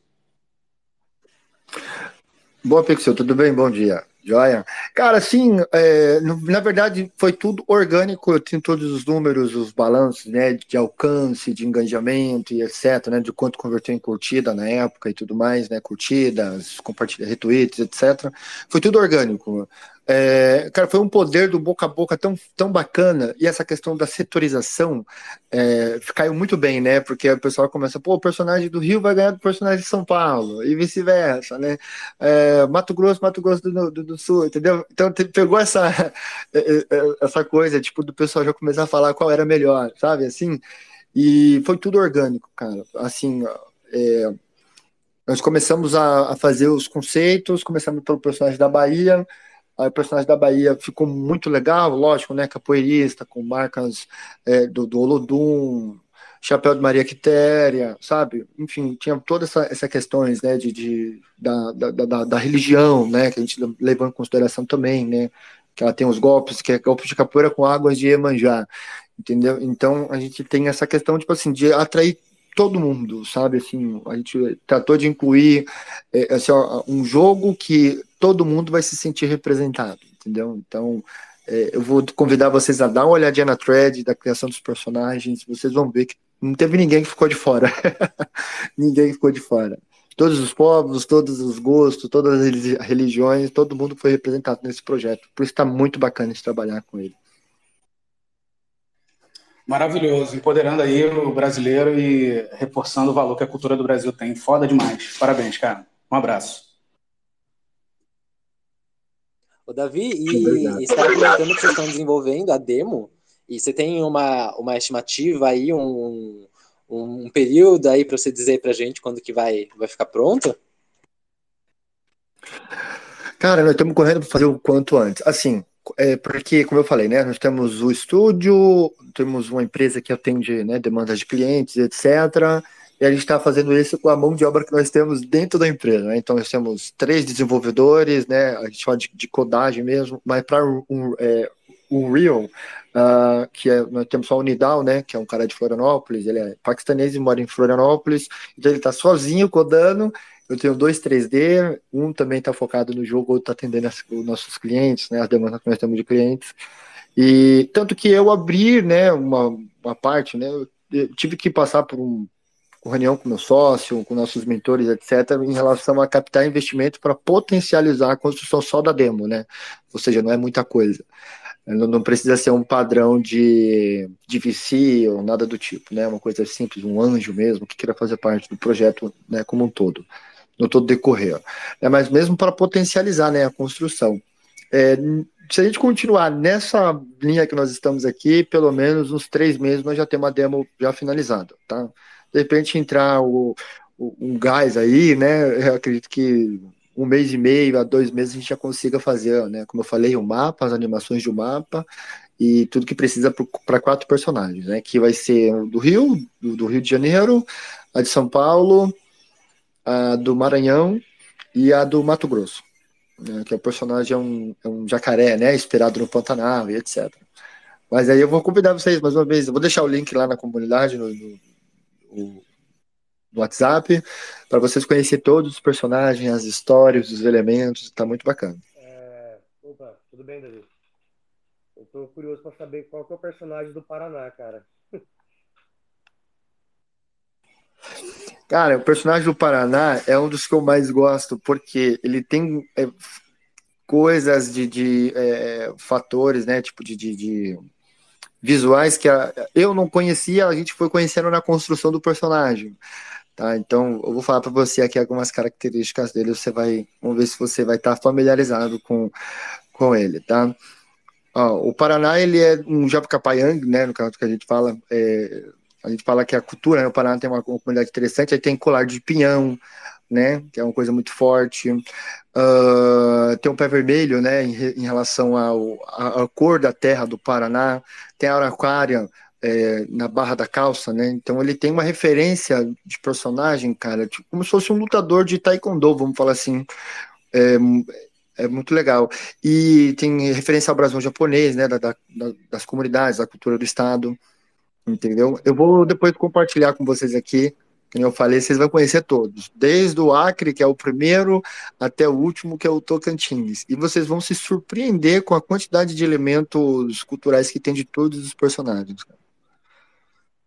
Boa, Pixel, tudo bem? Bom dia. Joia. Cara, assim, é, na verdade foi tudo orgânico, eu tenho todos os números, os balanços, né, de alcance, de engajamento e etc, né, de quanto converteu em curtida na época e tudo mais, né, curtidas, compartilha, retweets, etc. Foi tudo orgânico. É, cara, foi um poder do boca a boca tão, tão bacana, e essa questão da setorização é, caiu muito bem, né? Porque o pessoal começa, pô, o personagem do Rio vai ganhar do personagem de São Paulo, e vice-versa, né? É, Mato Grosso, Mato Grosso do, do, do, Sul, entendeu? Então pegou essa, [LAUGHS] é, é, é, essa coisa, tipo, do pessoal já começar a falar qual era melhor, sabe? Assim, e foi tudo orgânico, cara. Assim, nós começamos a, a fazer os conceitos, começamos pelo personagem da Bahia O personagem da Bahia ficou muito legal, lógico, né? Capoeirista, com marcas é, do, do Olodum, chapéu de Maria Quitéria, sabe? Enfim, tinha todas essa, essa questões, né? De, de da, da, da, da, religião, né? Que a gente levou em consideração também, né? que ela tem os golpes, que é golpe de capoeira com águas de Iemanjá, entendeu? Então a gente tem essa questão, tipo assim, de atrair todo mundo, sabe? Assim, a gente tratou de incluir é, assim, um jogo que todo mundo vai se sentir representado, entendeu? Então, é, eu vou convidar vocês a dar uma olhadinha na thread da criação dos personagens, vocês vão ver que não teve ninguém que ficou de fora. [LAUGHS] ninguém ficou de fora. Todos os povos, todos os gostos, todas as religiões, todo mundo foi representado nesse projeto. Por isso está muito bacana de trabalhar com ele. Maravilhoso, empoderando aí o brasileiro e reforçando o valor que a cultura do Brasil tem. Foda demais. Parabéns, cara. Um abraço. O Davi, e, e você estava comentando que vocês estão desenvolvendo a demo, e você tem uma, uma estimativa aí, um, um período aí para você dizer para gente quando que vai, vai ficar pronto? Cara, nós estamos correndo para fazer o quanto antes. Assim, é porque, como eu falei, né, nós temos o estúdio, temos uma empresa que atende né, demandas de clientes, etc. E a gente está fazendo isso com a mão de obra que nós temos dentro da empresa. Né? Então, nós temos três desenvolvedores, né, a gente chama de, de codagem mesmo, mas para um, é, o Real, uh, que é, nós temos só o Nidal, né, que é um cara de Florianópolis, ele é paquistanês e mora em Florianópolis, então ele está sozinho codando, eu tenho dois 3D, um também está focado no jogo, outro está atendendo as, os nossos clientes, né, as demandas que nós temos de clientes. E tanto que eu abrir, né, uma, uma parte, né, eu tive que passar por um por reunião com meu sócio, com nossos mentores, etc, em relação a captar investimento para potencializar a construção só da demo, né? Ou seja, não é muita coisa. Não precisa ser um padrão de, de VC ou nada do tipo, né? Uma coisa simples, um anjo mesmo que queira fazer parte do projeto, né, como um todo no todo decorrer. É, mas mesmo para potencializar né, a construção. É, se a gente continuar nessa linha que nós estamos aqui, pelo menos uns três meses nós já temos uma demo já finalizada, tá? De repente entrar o, o, um gás aí, né? Eu acredito que um mês e meio a dois meses a gente já consiga fazer, né? Como eu falei, o mapa, as animações do mapa e tudo que precisa para quatro personagens, né? Que vai ser do Rio, do, do Rio de Janeiro, a de São Paulo, a do Maranhão e a do Mato Grosso, né, que o personagem é um, é um jacaré, né, inspirado no Pantanal e etc. Mas aí eu vou convidar vocês mais uma vez, eu vou deixar o link lá na comunidade, no, no, no WhatsApp, para vocês conhecerem todos os personagens, as histórias, os elementos, tá muito bacana. É... Opa, tudo bem, David? Eu tô curioso para saber qual é o personagem do Paraná, cara. [LAUGHS] Cara, o personagem do Paraná é um dos que eu mais gosto, porque ele tem é, coisas de, de é, fatores, né? Tipo, de, de, de visuais que a, eu não conhecia, a gente foi conhecendo na construção do personagem. Tá, então, eu vou falar para você aqui algumas características dele, você vai, vamos ver se você vai estar tá familiarizado com, com ele, tá? Ó, o Paraná, ele é um Japacapayang, né, no caso que a gente fala, é, a gente fala que a cultura, né, o Paraná tem uma, uma comunidade interessante, aí tem colar de pinhão, né, que é uma coisa muito forte. Uh, tem um pé vermelho, né, em, em relação à, cor da terra do Paraná. Tem a araucária é, na barra da calça, né, então ele tem uma referência de personagem, cara, tipo, como se fosse um lutador de taekwondo, vamos falar assim. É, é muito legal. E tem referência ao brasão japonês, né, da, da, das comunidades, da cultura do estado entendeu? Eu vou depois compartilhar com vocês aqui, eu falei, vocês vão conhecer todos, desde o Acre, que é o primeiro, até o último, que é o Tocantins. E vocês vão se surpreender com a quantidade de elementos culturais que tem de todos os personagens.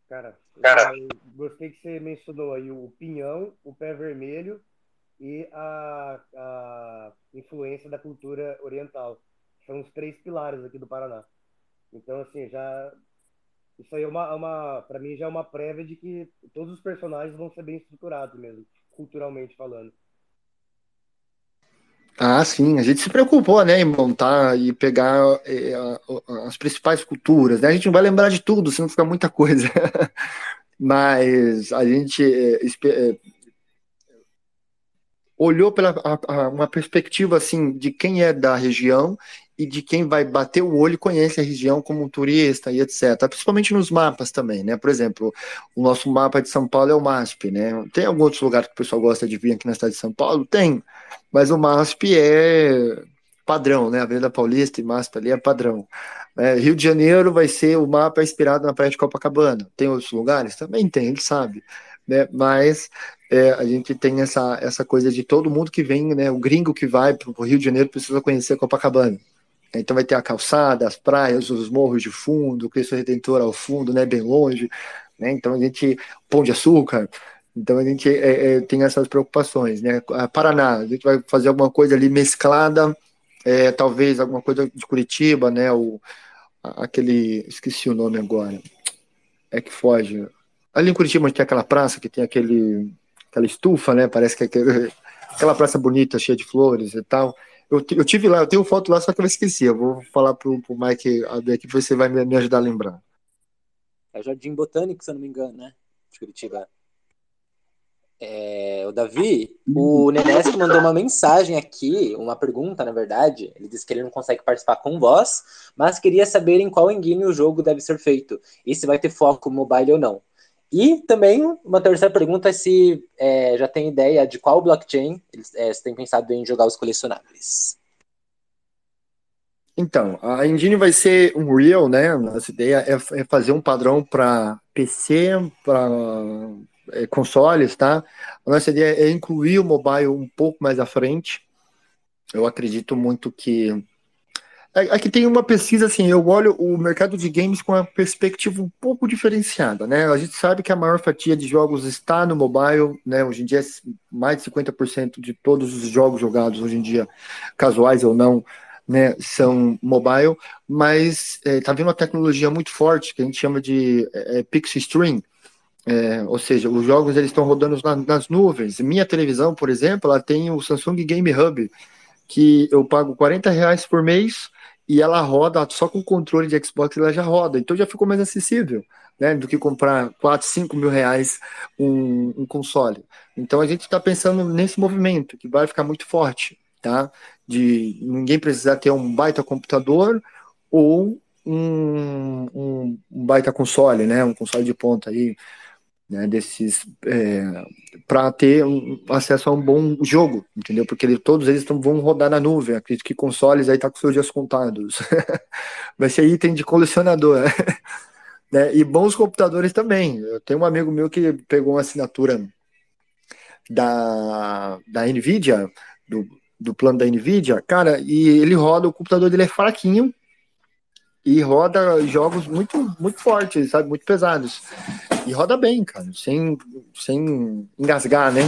Cara, cara. gostei que você mencionou aí o pinhão, o pé vermelho e a, a influência da cultura oriental. São os três pilares aqui do Paraná. Então, assim, já isso aí é uma, é uma para mim já é uma prévia de que todos os personagens vão ser bem estruturados mesmo, culturalmente falando. Ah, sim, a gente se preocupou, né, em montar e pegar é, as principais culturas, né? A gente não vai lembrar de tudo, senão fica muita coisa. [LAUGHS] Mas a gente é, olhou pela a, a, uma perspectiva assim de quem é da região e de quem vai bater o olho conhece a região como um turista e etc. Principalmente nos mapas também, né? Por exemplo, o nosso mapa de São Paulo é o MASP, né? Tem alguns outros lugares que o pessoal gosta de vir aqui na cidade de São Paulo? Tem, mas o MASP é padrão, né? Avenida Paulista e Maspa ali é padrão. É, Rio de Janeiro vai ser o mapa inspirado na praia de Copacabana. Tem outros lugares? Também tem, ele sabe. Né? Mas é, a gente tem essa, essa coisa de todo mundo que vem, né? O gringo que vai para o Rio de Janeiro precisa conhecer Copacabana. Então vai ter a calçada, as praias, os morros de fundo, o Cristo Redentor ao fundo, né? Bem longe. Né? Então a gente. Pão de açúcar. Então a gente é, é, tem essas preocupações, né? A Paraná, a gente vai fazer alguma coisa ali mesclada, é, talvez alguma coisa de Curitiba, né? O, aquele, esqueci o nome agora, é que foge. Ali em Curitiba tem aquela praça que tem aquele, aquela estufa, né? Parece que é aquele, aquela praça bonita, cheia de flores e tal. Eu, eu tive lá, eu tenho foto lá, só que eu esqueci. Eu vou falar pro, pro Mike abrir aqui, você vai me, ajudar a lembrar. É o Jardim Botânico, se eu não me engano, né? De Curitiba. É, o Davi, o Nenesco mandou uma mensagem aqui, uma pergunta, na verdade. Ele disse que ele não consegue participar com voz, mas queria saber em qual engine o jogo deve ser feito e se vai ter foco mobile ou não. E também uma terceira pergunta é se é, já tem ideia de qual blockchain é, você tem pensado em jogar os colecionáveis. Então, a engine vai ser um real, né? Nossa ideia é, é fazer um padrão para PC, para é, consoles, tá? A nossa ideia é incluir o mobile um pouco mais à frente. Eu acredito muito que. Aqui é, é tem uma pesquisa assim, eu olho o mercado de games com uma perspectiva um pouco diferenciada, né? A gente sabe que a maior fatia de jogos está no mobile, né? Hoje em dia, mais de 50% de todos os jogos jogados hoje em dia, casuais ou não, né, são mobile, mas está é, vindo uma tecnologia muito forte que a gente chama de é, Pixie Stream, é, ou seja, os jogos eles estão rodando na, nas nuvens. Minha televisão, por exemplo, ela tem o Samsung Game Hub, que eu pago 40 reais por mês e ela roda só com controle de Xbox, ela já roda. Então já ficou mais acessível, né, do que comprar 4, 5 mil reais um, um console. Então a gente está pensando nesse movimento que vai ficar muito forte, tá? De ninguém precisar ter um baita computador ou um, um, um baita console, né? Um console de ponta aí né, desses é, para ter um, acesso a um bom jogo, entendeu? Porque ele, todos eles tão, vão rodar na nuvem. Acredito que consoles aí tá com seus dias contados. [LAUGHS] Vai ser item de colecionador. [LAUGHS] né? E bons computadores também. Eu tenho um amigo meu que pegou uma assinatura da, da Nvidia, do, do plano da Nvidia, cara, e ele roda, o computador dele é fraquinho, e roda jogos muito muito fortes, sabe, muito pesados. E roda bem, cara, sem sem engasgar, né?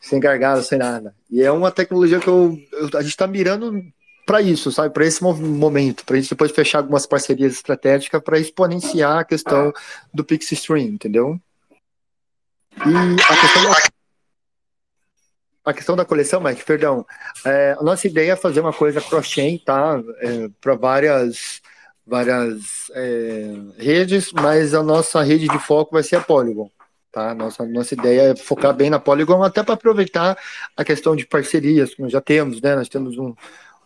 Sem gargalo, sem nada. E é uma tecnologia que eu, eu a gente está mirando para isso, sabe, para esse momento, para a gente depois fechar algumas parcerias estratégicas para exponenciar a questão do Pixie Stream, entendeu? E a questão da, a questão da coleção, Mike, perdão, é, a nossa ideia é fazer uma coisa cross-chain, tá? É, para várias várias é, redes, mas a nossa rede de foco vai ser a Polygon. Tá? Nossa, nossa ideia é focar bem na Polygon, até para aproveitar a questão de parcerias, que nós já temos, né? Nós temos um,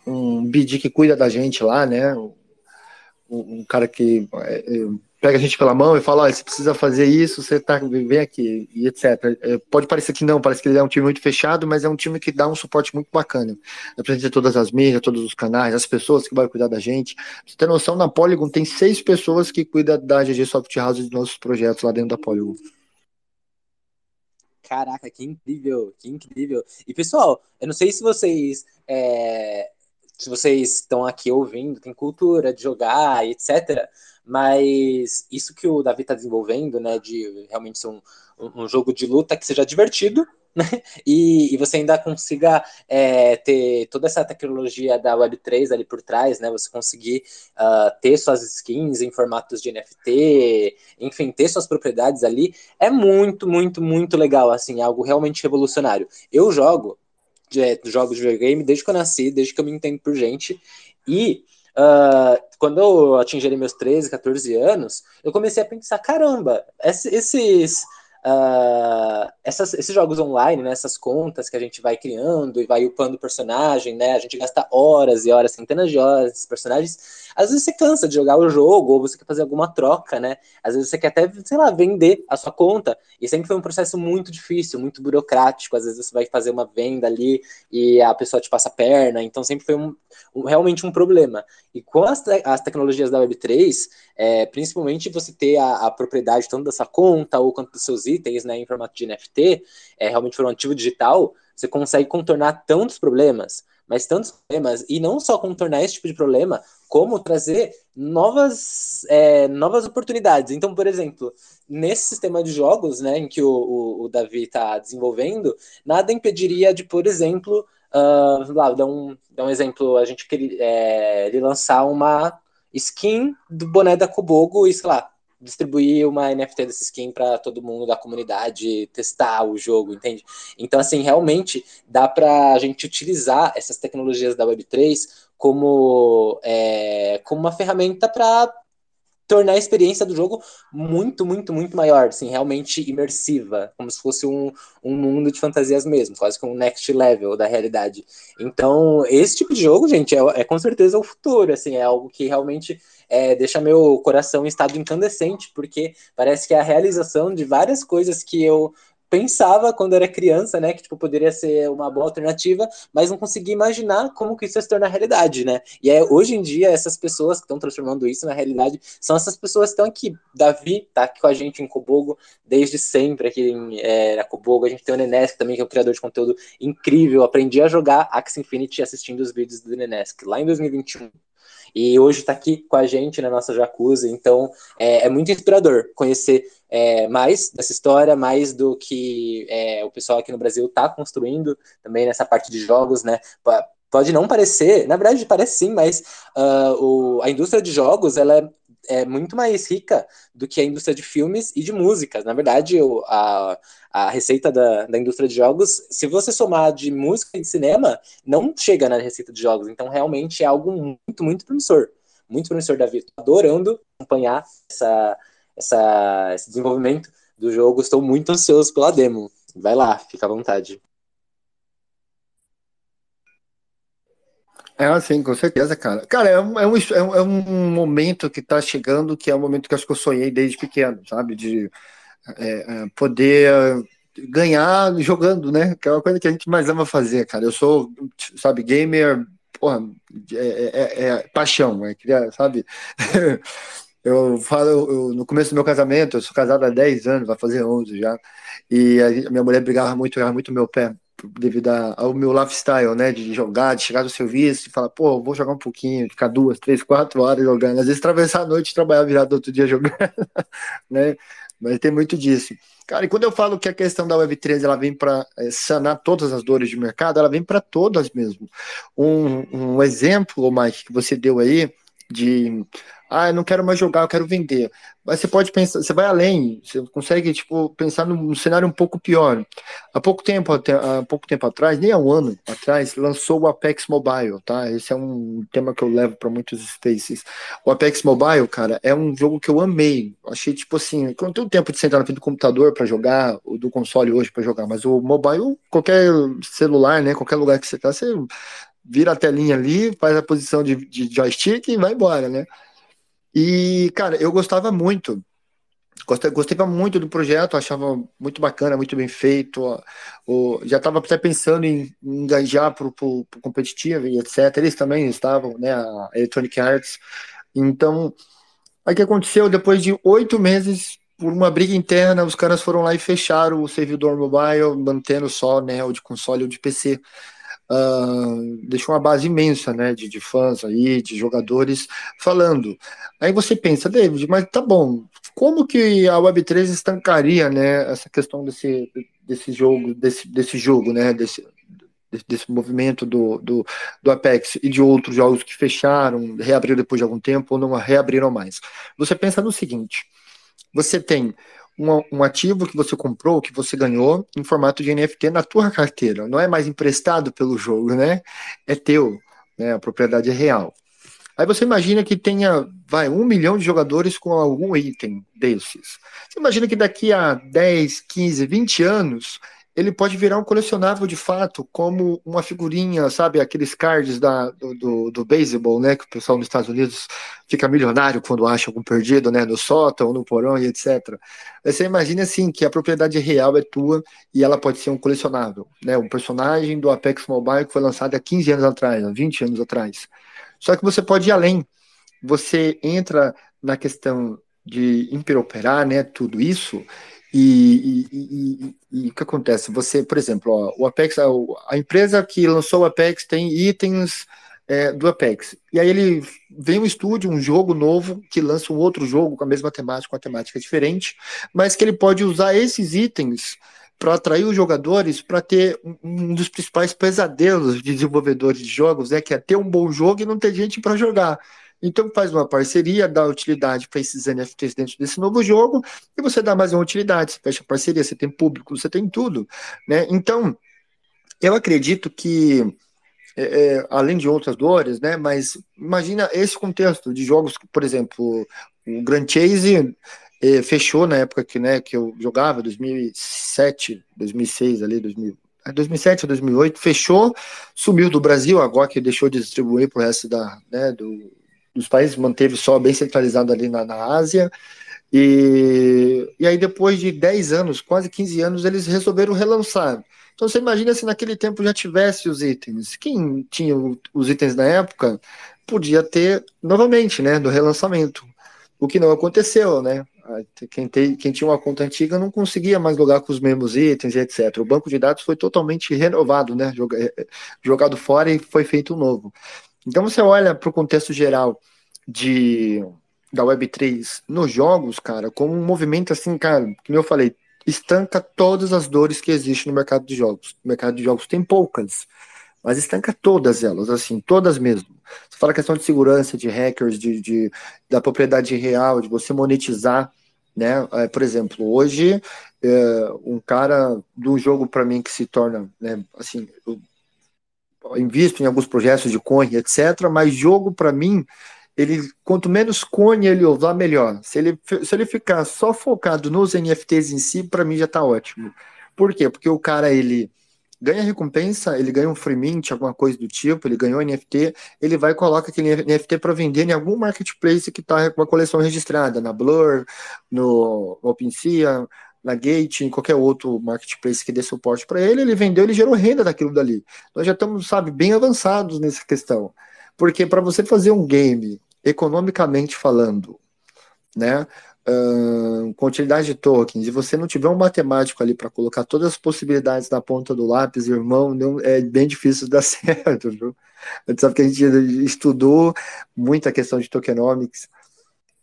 um BD que cuida da gente lá, né? Um, um cara que é, é pega a gente pela mão e fala, olha, você precisa fazer isso, você tá, vem aqui, e etc. É, pode parecer que não, parece que ele é um time muito fechado, mas é um time que dá um suporte muito bacana. Apresenta todas as mídias, todos os canais, as pessoas que vão cuidar da gente. você tem noção, na Polygon tem seis pessoas que cuidam da GG Soft House dos nossos projetos lá dentro da Polygon. Caraca, que incrível, que incrível. E pessoal, eu não sei se vocês é, se vocês estão aqui ouvindo, tem cultura de jogar, etc. Mas isso que o Davi está desenvolvendo, né, de realmente ser um, um jogo de luta que seja divertido, [LAUGHS] né, e, e você ainda consiga é, ter toda essa tecnologia da Web3 ali por trás, né, você conseguir uh, ter suas skins em formatos de NFT, enfim, ter suas propriedades ali, é muito, muito, muito legal, assim, algo realmente revolucionário. Eu jogo é, jogos de videogame desde que eu nasci, desde que eu me entendo por gente, e Uh, quando eu atingi meus 13, 14 anos, eu comecei a pensar, caramba, esses uh, essas, esses jogos online, né, essas contas que a gente vai criando e vai upando o personagem, né, a gente gasta horas e horas, centenas de horas desses personagens, às vezes você cansa de jogar o jogo, ou você quer fazer alguma troca, né, às vezes você quer até, sei lá, vender a sua conta, e sempre foi um processo muito difícil, muito burocrático, às vezes você vai fazer uma venda ali e a pessoa te passa a perna, então sempre foi um, um realmente um problema. E com as, te as tecnologias da Web3, é, principalmente você ter a, a, propriedade tanto da sua conta ou quanto dos seus itens né, em formato de NFT, é, realmente for um ativo digital, você consegue contornar tantos problemas, mas tantos problemas, e não só contornar esse tipo de problema, como trazer novas, é, novas oportunidades. Então, por exemplo, nesse sistema de jogos né, em que o, o, o Davi está desenvolvendo, nada impediria de, por exemplo, uh, lá, dar um, dar um exemplo, a gente queria é, lançar uma skin do boné da Kobogo e, sei lá, distribuir uma NFT dessa skin para todo mundo da comunidade testar o jogo, entende? Então, assim, realmente dá para a gente utilizar essas tecnologias da Web3 como, é, como uma ferramenta para tornar a experiência do jogo muito, muito, muito maior, assim, realmente imersiva, como se fosse um, um mundo de fantasias mesmo, quase que um next level da realidade. Então, esse tipo de jogo, gente, é, é com certeza o futuro, assim, é algo que realmente é, deixa meu coração em estado incandescente, porque parece que é a realização de várias coisas que eu pensava quando era criança, né, que tipo poderia ser uma boa alternativa, mas não conseguia imaginar como que isso ia se tornar realidade, né? E é, hoje em dia essas pessoas que estão transformando isso na realidade são essas pessoas que estão aqui. Davi tá aqui com a gente em Cobogo desde sempre aqui em, é, na Cobogo. A gente tem o Nenesk também, que é um criador de conteúdo incrível. Aprendi a jogar Axie Infinity assistindo os vídeos do Nenesk lá em 2021 e hoje está aqui com a gente na nossa jacuzzi, então é, é muito inspirador conhecer é, mais dessa história, mais do que é, o pessoal aqui no Brasil está construindo também nessa parte de jogos, né? Pode não parecer, na verdade parece sim, mas uh, o, a indústria de jogos ela é é muito mais rica do que a indústria de filmes e de músicas. Na verdade, a, a receita da, da indústria de jogos, se você somar de música e de cinema, não chega na receita de jogos. Então, realmente é algo muito, muito promissor. Muito promissor, Davi. Estou adorando acompanhar essa, essa, esse desenvolvimento do jogo. Estou muito ansioso pela demo. Vai lá, fica à vontade. É assim, com certeza, cara. Cara, é um, é um, é um é momento que está chegando que é um momento que acho que eu sonhei desde pequeno, sabe? De é, é, poder ganhar jogando, né? Que é uma coisa que a gente mais ama fazer, cara. Eu sou, sabe, gamer, porra, é, é, é paixão, é, sabe? [LAUGHS] Eu falo, eu, no começo do meu casamento, eu sou casado há 10 anos, vai fazer 11 já, e a minha mulher brigava muito, brigava muito meu pé, devido ao meu lifestyle, né, de jogar, de chegar do serviço e falar, pô, vou jogar um pouquinho, ficar duas, três, quatro horas jogando, às vezes atravessar a noite trabalhar virado outro dia [LAUGHS] jogando, né, mas tem muito disso. Cara, e quando eu falo que a questão da Web3 ela vem para é, sanar todas as dores de mercado, ela vem para todas mesmo. Um, um exemplo, Mike, que você deu aí, de ah, eu não quero mais jogar, eu quero vender. Mas você pode pensar, você vai além, você consegue tipo pensar num cenário um pouco pior. Há pouco tempo, há pouco tempo atrás, nem há um ano atrás, lançou o Apex Mobile, tá? Esse é um tema que eu levo para muitos spaces. O Apex Mobile, cara, é um jogo que eu amei. Achei tipo assim, eu não tenho tempo de sentar na frente do computador para jogar, ou do console hoje para jogar, mas o mobile, qualquer celular, né, qualquer lugar que você tá, você vira a telinha ali, faz a posição de, de joystick e vai embora, né? E, cara, eu gostava muito. Gostei, gostei muito do projeto, achava muito bacana, muito bem feito. O, já estava até pensando em, engajar para o competitivo e etc. Eles também estavam, né? A Electronic Arts. Então, aí que aconteceu? Depois de oito meses, por uma briga interna, os caras foram lá e fecharam o servidor mobile, mantendo só né, o de console ou de PC uh, deixou uma base imensa, né, de, de fãs aí, de jogadores falando. Aí você pensa, David, mas tá bom, como que a Web3 estancaria, né, essa questão desse, desse jogo, desse, desse jogo, né, desse, desse movimento do, do, do, Apex e de outros jogos que fecharam, reabriram depois de algum tempo ou não reabriram mais. Você pensa no seguinte: você tem um, um, ativo que você comprou, que você ganhou, em formato de NFT na tua carteira. Não é mais emprestado pelo jogo, né? É teu, né? A propriedade é real. Aí você imagina que tenha, vai, um milhão de jogadores com algum item desses. Você imagina que daqui a 10, 15, 20 anos ele pode virar um colecionável de fato, como uma figurinha, sabe, aqueles cards da, do, do, do beisebol, né, que o pessoal nos Estados Unidos fica milionário quando acha algum perdido, né, no sótão, no porão e etc. Você imagina, assim, que a propriedade real é tua e ela pode ser um colecionável, né, um personagem do Apex Mobile que foi lançado há 15 anos atrás, há 20 anos atrás. Só que você pode ir além. Você entra na questão de interoperar, né, tudo isso, e, e, e, e, o que acontece? Você, por exemplo, ó, o Apex, a, a, empresa que lançou o Apex tem itens é, do Apex. E aí ele vem um estúdio, um jogo novo, que lança um outro jogo com a mesma temática, com a temática diferente, mas que ele pode usar esses itens para atrair os jogadores para ter um dos principais pesadelos de desenvolvedores de jogos, é que é ter um bom jogo e não ter gente para jogar. Então faz uma parceria, dá utilidade para esses NFTs dentro desse novo jogo, e você dá mais uma utilidade, você fecha parceria, você tem público, você tem tudo. Né? Então, eu acredito que, é, é, além de outras dores, né, mas imagina esse contexto de jogos, por exemplo, o Grand Chase é, fechou na época que, né, que eu jogava, 2007, 2006, ali, 2000, 2007 2008, fechou, sumiu do Brasil, agora que deixou de distribuir para o resto da, né, do, dos países, manteve só bem centralizado ali na, na Ásia. E, e aí, depois de 10 anos, quase 15 anos, eles resolveram relançar. Então, você imagina se naquele tempo já tivesse os itens. Quem tinha os itens na época podia ter novamente, né, do relançamento. O que não aconteceu, né? Quem, tem, quem tinha uma conta antiga não conseguia mais logar com os mesmos itens e etc. O banco de dados foi totalmente renovado, né? Jogado fora e foi feito um novo. Então você olha para o contexto geral de da Web3 nos jogos, cara, como um movimento assim, cara, como eu falei, estanca todas as dores que existem no mercado de jogos. O mercado de jogos tem poucas, mas estanca todas elas, assim, todas mesmo. Você fala questão de segurança, de hackers, de, de da propriedade real, de você monetizar, né? É, por exemplo, hoje é, um cara um jogo para mim que se torna, né, assim, eu invisto em alguns projetos de coin, etc. Mas jogo, para mim, ele quanto menos coin ele usar, melhor. Se ele, se ele ficar só focado nos NFTs em si, para mim já está ótimo. Por quê? Porque o cara, ele ganha recompensa, ele ganha um free mint, alguma coisa do tipo, ele ganhou NFT, ele vai e coloca aquele NFT para vender em algum marketplace que está com a coleção registrada, na Blur, no OpenSea, na Gate, em qualquer outro marketplace que dê suporte para ele, ele vendeu, ele gerou renda daquilo dali. Nós já estamos, sabe, bem avançados nessa questão. Porque para você fazer um game, economicamente falando, né, uh, com utilidade de tokens, e você não tiver um matemático ali para colocar todas as possibilidades na ponta do lápis, irmão, não, é bem difícil dar [LAUGHS] certo, viu? A gente sabe que a gente estudou muita questão de tokenomics,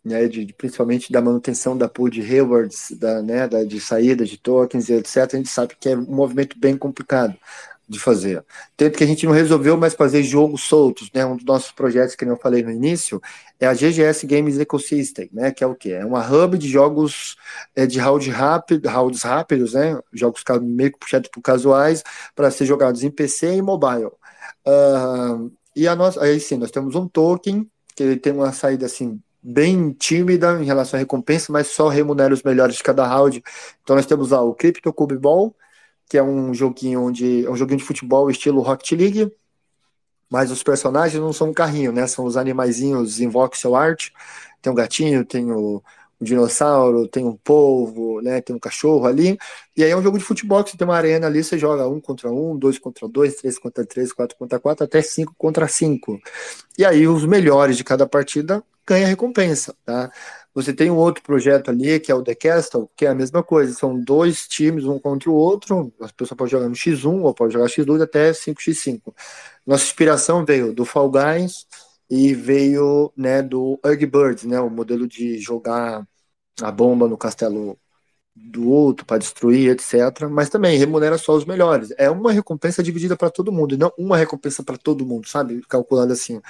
né, de, principalmente da manutenção da pool de rewards, da, né, da, de saída de tokens e etc., a gente sabe que é um movimento bem complicado de fazer. Tanto que a gente não resolveu mais fazer jogos soltos, né? Um dos nossos projetos que eu falei no início é a GGS Games Ecosystem, né? Que é o quê? É uma hub de jogos é, de round rápido, rounds rápidos, né? Jogos meio que puxados por casuais para ser jogados em PC e mobile. Uh, e a nossa, aí sim, nós temos um token que ele tem uma saída assim bem tímida em relação à recompensa, mas só remunera os melhores de cada round. Então nós temos lá o Crypto Cube Ball, que é um joguinho onde é um joguinho de futebol estilo Rocket League, mas os personagens não são um carrinho, né? São os animaizinhos em voxel art. Tem um gatinho, tem o, um dinossauro, tem um polvo, né? Tem um cachorro ali. E aí é um jogo de futebol que você tem uma arena ali, você joga um contra um, dois contra dois, três contra três, quatro contra quatro, até cinco contra cinco. E aí os melhores de cada partida ganha recompensa, tá? Você tem um outro projeto ali, que é o The Castle, que é a mesma coisa, são dois times, um contra o outro, a pessoa pode jogar no X1 ou pode jogar X2 até 5x5. Nossa inspiração veio do Fall Guys e veio né, do Ugly Birds, né, o modelo de jogar a bomba no castelo do outro para destruir, etc. Mas também remunera só os melhores. É uma recompensa dividida para todo mundo, e não uma recompensa para todo mundo, sabe? Calculada assim,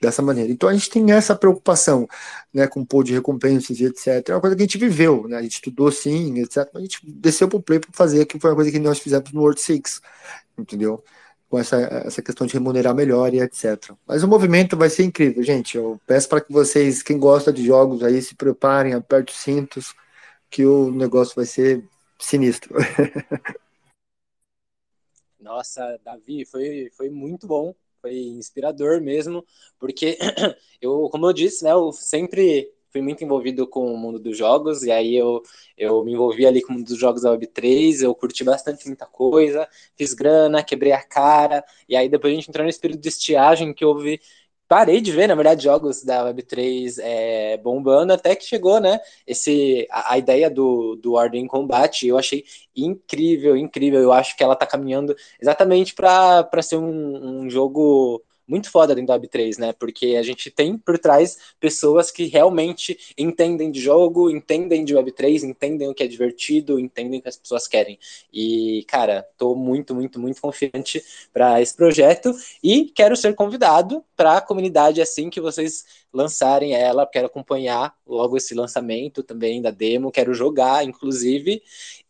dessa maneira. Então a gente tem essa preocupação, né, com o pool de recompensas e etc. É uma coisa que a gente viveu, né? A gente estudou sim, etc. A gente desceu pro play para fazer, que foi uma coisa que nós fizemos no World Six, entendeu? Com essa, essa questão de remunerar melhor e etc. Mas o movimento vai ser incrível, gente. Eu peço para que vocês, quem gosta de jogos aí, se preparem, aperte os cintos, que o negócio vai ser sinistro. [LAUGHS] Nossa, Davi, foi, foi muito bom, foi inspirador mesmo, porque [CLEARS THROAT] eu, como eu disse, né, eu sempre fui muito envolvido com o mundo dos jogos, e aí eu, eu me envolvi ali com o mundo dos jogos da Web3, eu curti bastante muita coisa, fiz grana, quebrei a cara, e aí depois a gente entrou nesse período de estiagem que houve parei de ver, na verdade, jogos da Web3 é, bombando, até que chegou, né, esse, a, a, ideia do, do Ordem Combate, eu achei incrível, incrível, eu acho que ela tá caminhando exatamente para ser um, um jogo muito foda dentro da Web3, né? Porque a gente tem por trás pessoas que realmente entendem de jogo, entendem de Web3, entendem o que é divertido, entendem o que as pessoas querem. E, cara, tô muito, muito, muito confiante para esse projeto e quero ser convidado para a comunidade assim que vocês lançarem ela, quero acompanhar logo esse lançamento também da demo, quero jogar, inclusive.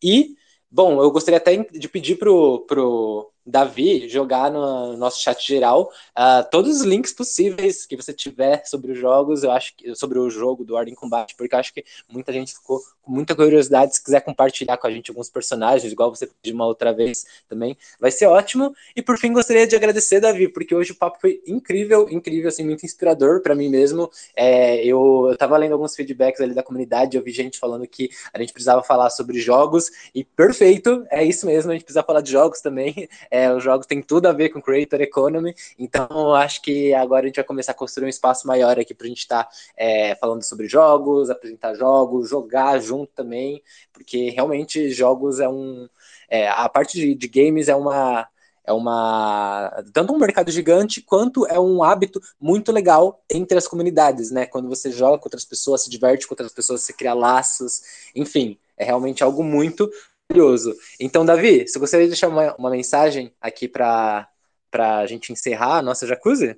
E, bom, eu gostaria até de pedir pro, pro Davi jogar no nosso chat geral uh, todos os links possíveis que você tiver sobre os jogos, eu acho que sobre o jogo do Ordem Combate, porque acho que muita gente ficou com muita curiosidade. Se quiser compartilhar com a gente alguns personagens, igual você pediu uma outra vez também, vai ser ótimo. E por fim, gostaria de agradecer, Davi, porque hoje o papo foi incrível, incrível, assim, muito inspirador para mim mesmo. É, eu, eu tava lendo alguns feedbacks ali da comunidade, eu vi gente falando que a gente precisava falar sobre jogos, e perfeito, é isso mesmo, a gente precisa falar de jogos também. [LAUGHS] É, é, os jogos têm tudo a ver com Creator Economy, então acho que agora a gente vai começar a construir um espaço maior aqui para a gente estar tá, é, falando sobre jogos, apresentar jogos, jogar junto também, porque realmente jogos é um. É, a parte de, de games é uma é uma tanto um mercado gigante quanto é um hábito muito legal entre as comunidades, né? Quando você joga com outras pessoas, se diverte com outras pessoas, você cria laços, enfim, é realmente algo muito maravilhoso. Então, Davi, você gostaria de deixar uma, uma mensagem aqui para a gente encerrar a nossa jacuzzi?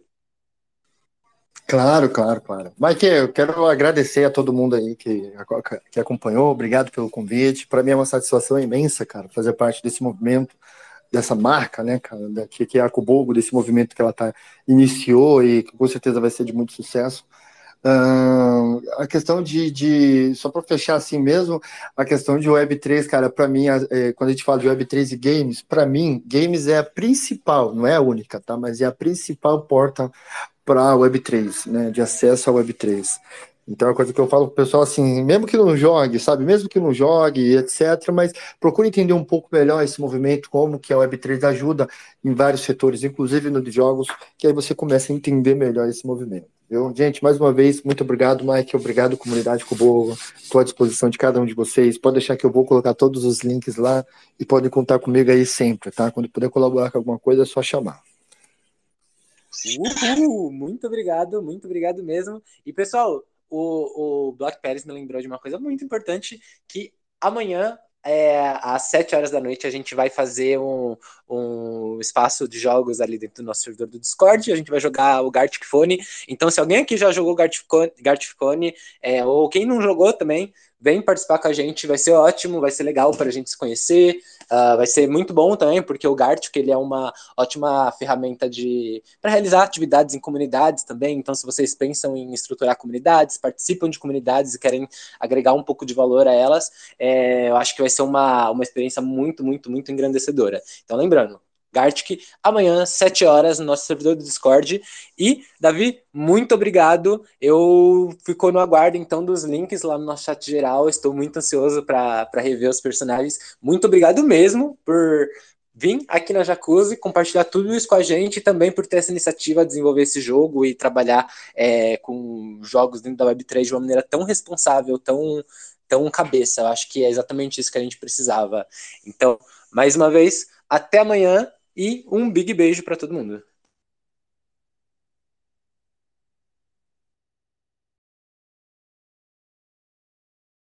Claro, claro, claro. Mike, eu quero agradecer a todo mundo aí que, que acompanhou, obrigado pelo convite. Para mim é uma satisfação imensa, cara, fazer parte desse movimento, dessa marca, né, cara, que, é a Cubogo, desse movimento que ela tá, iniciou e que com certeza vai ser de muito sucesso. Uh, a questão de, de só para fechar assim mesmo, a questão de Web3, cara, para mim, é, quando a gente fala de Web3 e games, para mim, games é a principal, não é a única, tá? Mas é a principal porta para a Web3, né? De acesso à Web3. Então é uma coisa que eu falo pro pessoal assim, mesmo que não jogue, sabe? Mesmo que não jogue, etc. Mas procure entender um pouco melhor esse movimento, como que a Web3 ajuda em vários setores, inclusive no de jogos, que aí você começa a entender melhor esse movimento. Eu, gente, mais uma vez, muito obrigado, Mike. Obrigado, comunidade Cubo. Estou à disposição de cada um de vocês. Pode deixar que eu vou colocar todos os links lá e podem contar comigo aí sempre, tá? Quando puder colaborar com alguma coisa, é só chamar. Uhul, muito obrigado, muito obrigado mesmo. E pessoal, o, o Black Paris me lembrou de uma coisa muito importante que amanhã é, às 7 horas da noite a gente vai fazer um, um espaço de jogos ali dentro do nosso servidor do Discord. A gente vai jogar o Gartic Phone. Então, se alguém aqui já jogou Gartic Phone, é, ou quem não jogou também, vem participar com a gente, vai ser ótimo, vai ser legal para a gente se conhecer, uh, vai ser muito bom também, porque o Gartic ele é uma ótima ferramenta de para realizar atividades em comunidades também. Então, se vocês pensam em estruturar comunidades, participam de comunidades e querem agregar um pouco de valor a elas, é, eu acho que vai ser uma, uma experiência muito, muito, muito engrandecedora. Então, lembrando, Gartic, amanhã, 7 horas, no nosso servidor do Discord. E, Davi, muito obrigado. Eu fico no aguardo, então, dos links lá no nosso chat geral. Estou muito ansioso para rever os personagens. Muito obrigado mesmo por vir aqui na Jacuzzi, compartilhar tudo isso com a gente e também por ter essa iniciativa de desenvolver esse jogo e trabalhar é, com jogos dentro da Web3 de uma maneira tão responsável, tão, tão cabeça. Eu acho que é exatamente isso que a gente precisava. Então, mais uma vez, até amanhã e um big beijo para todo mundo.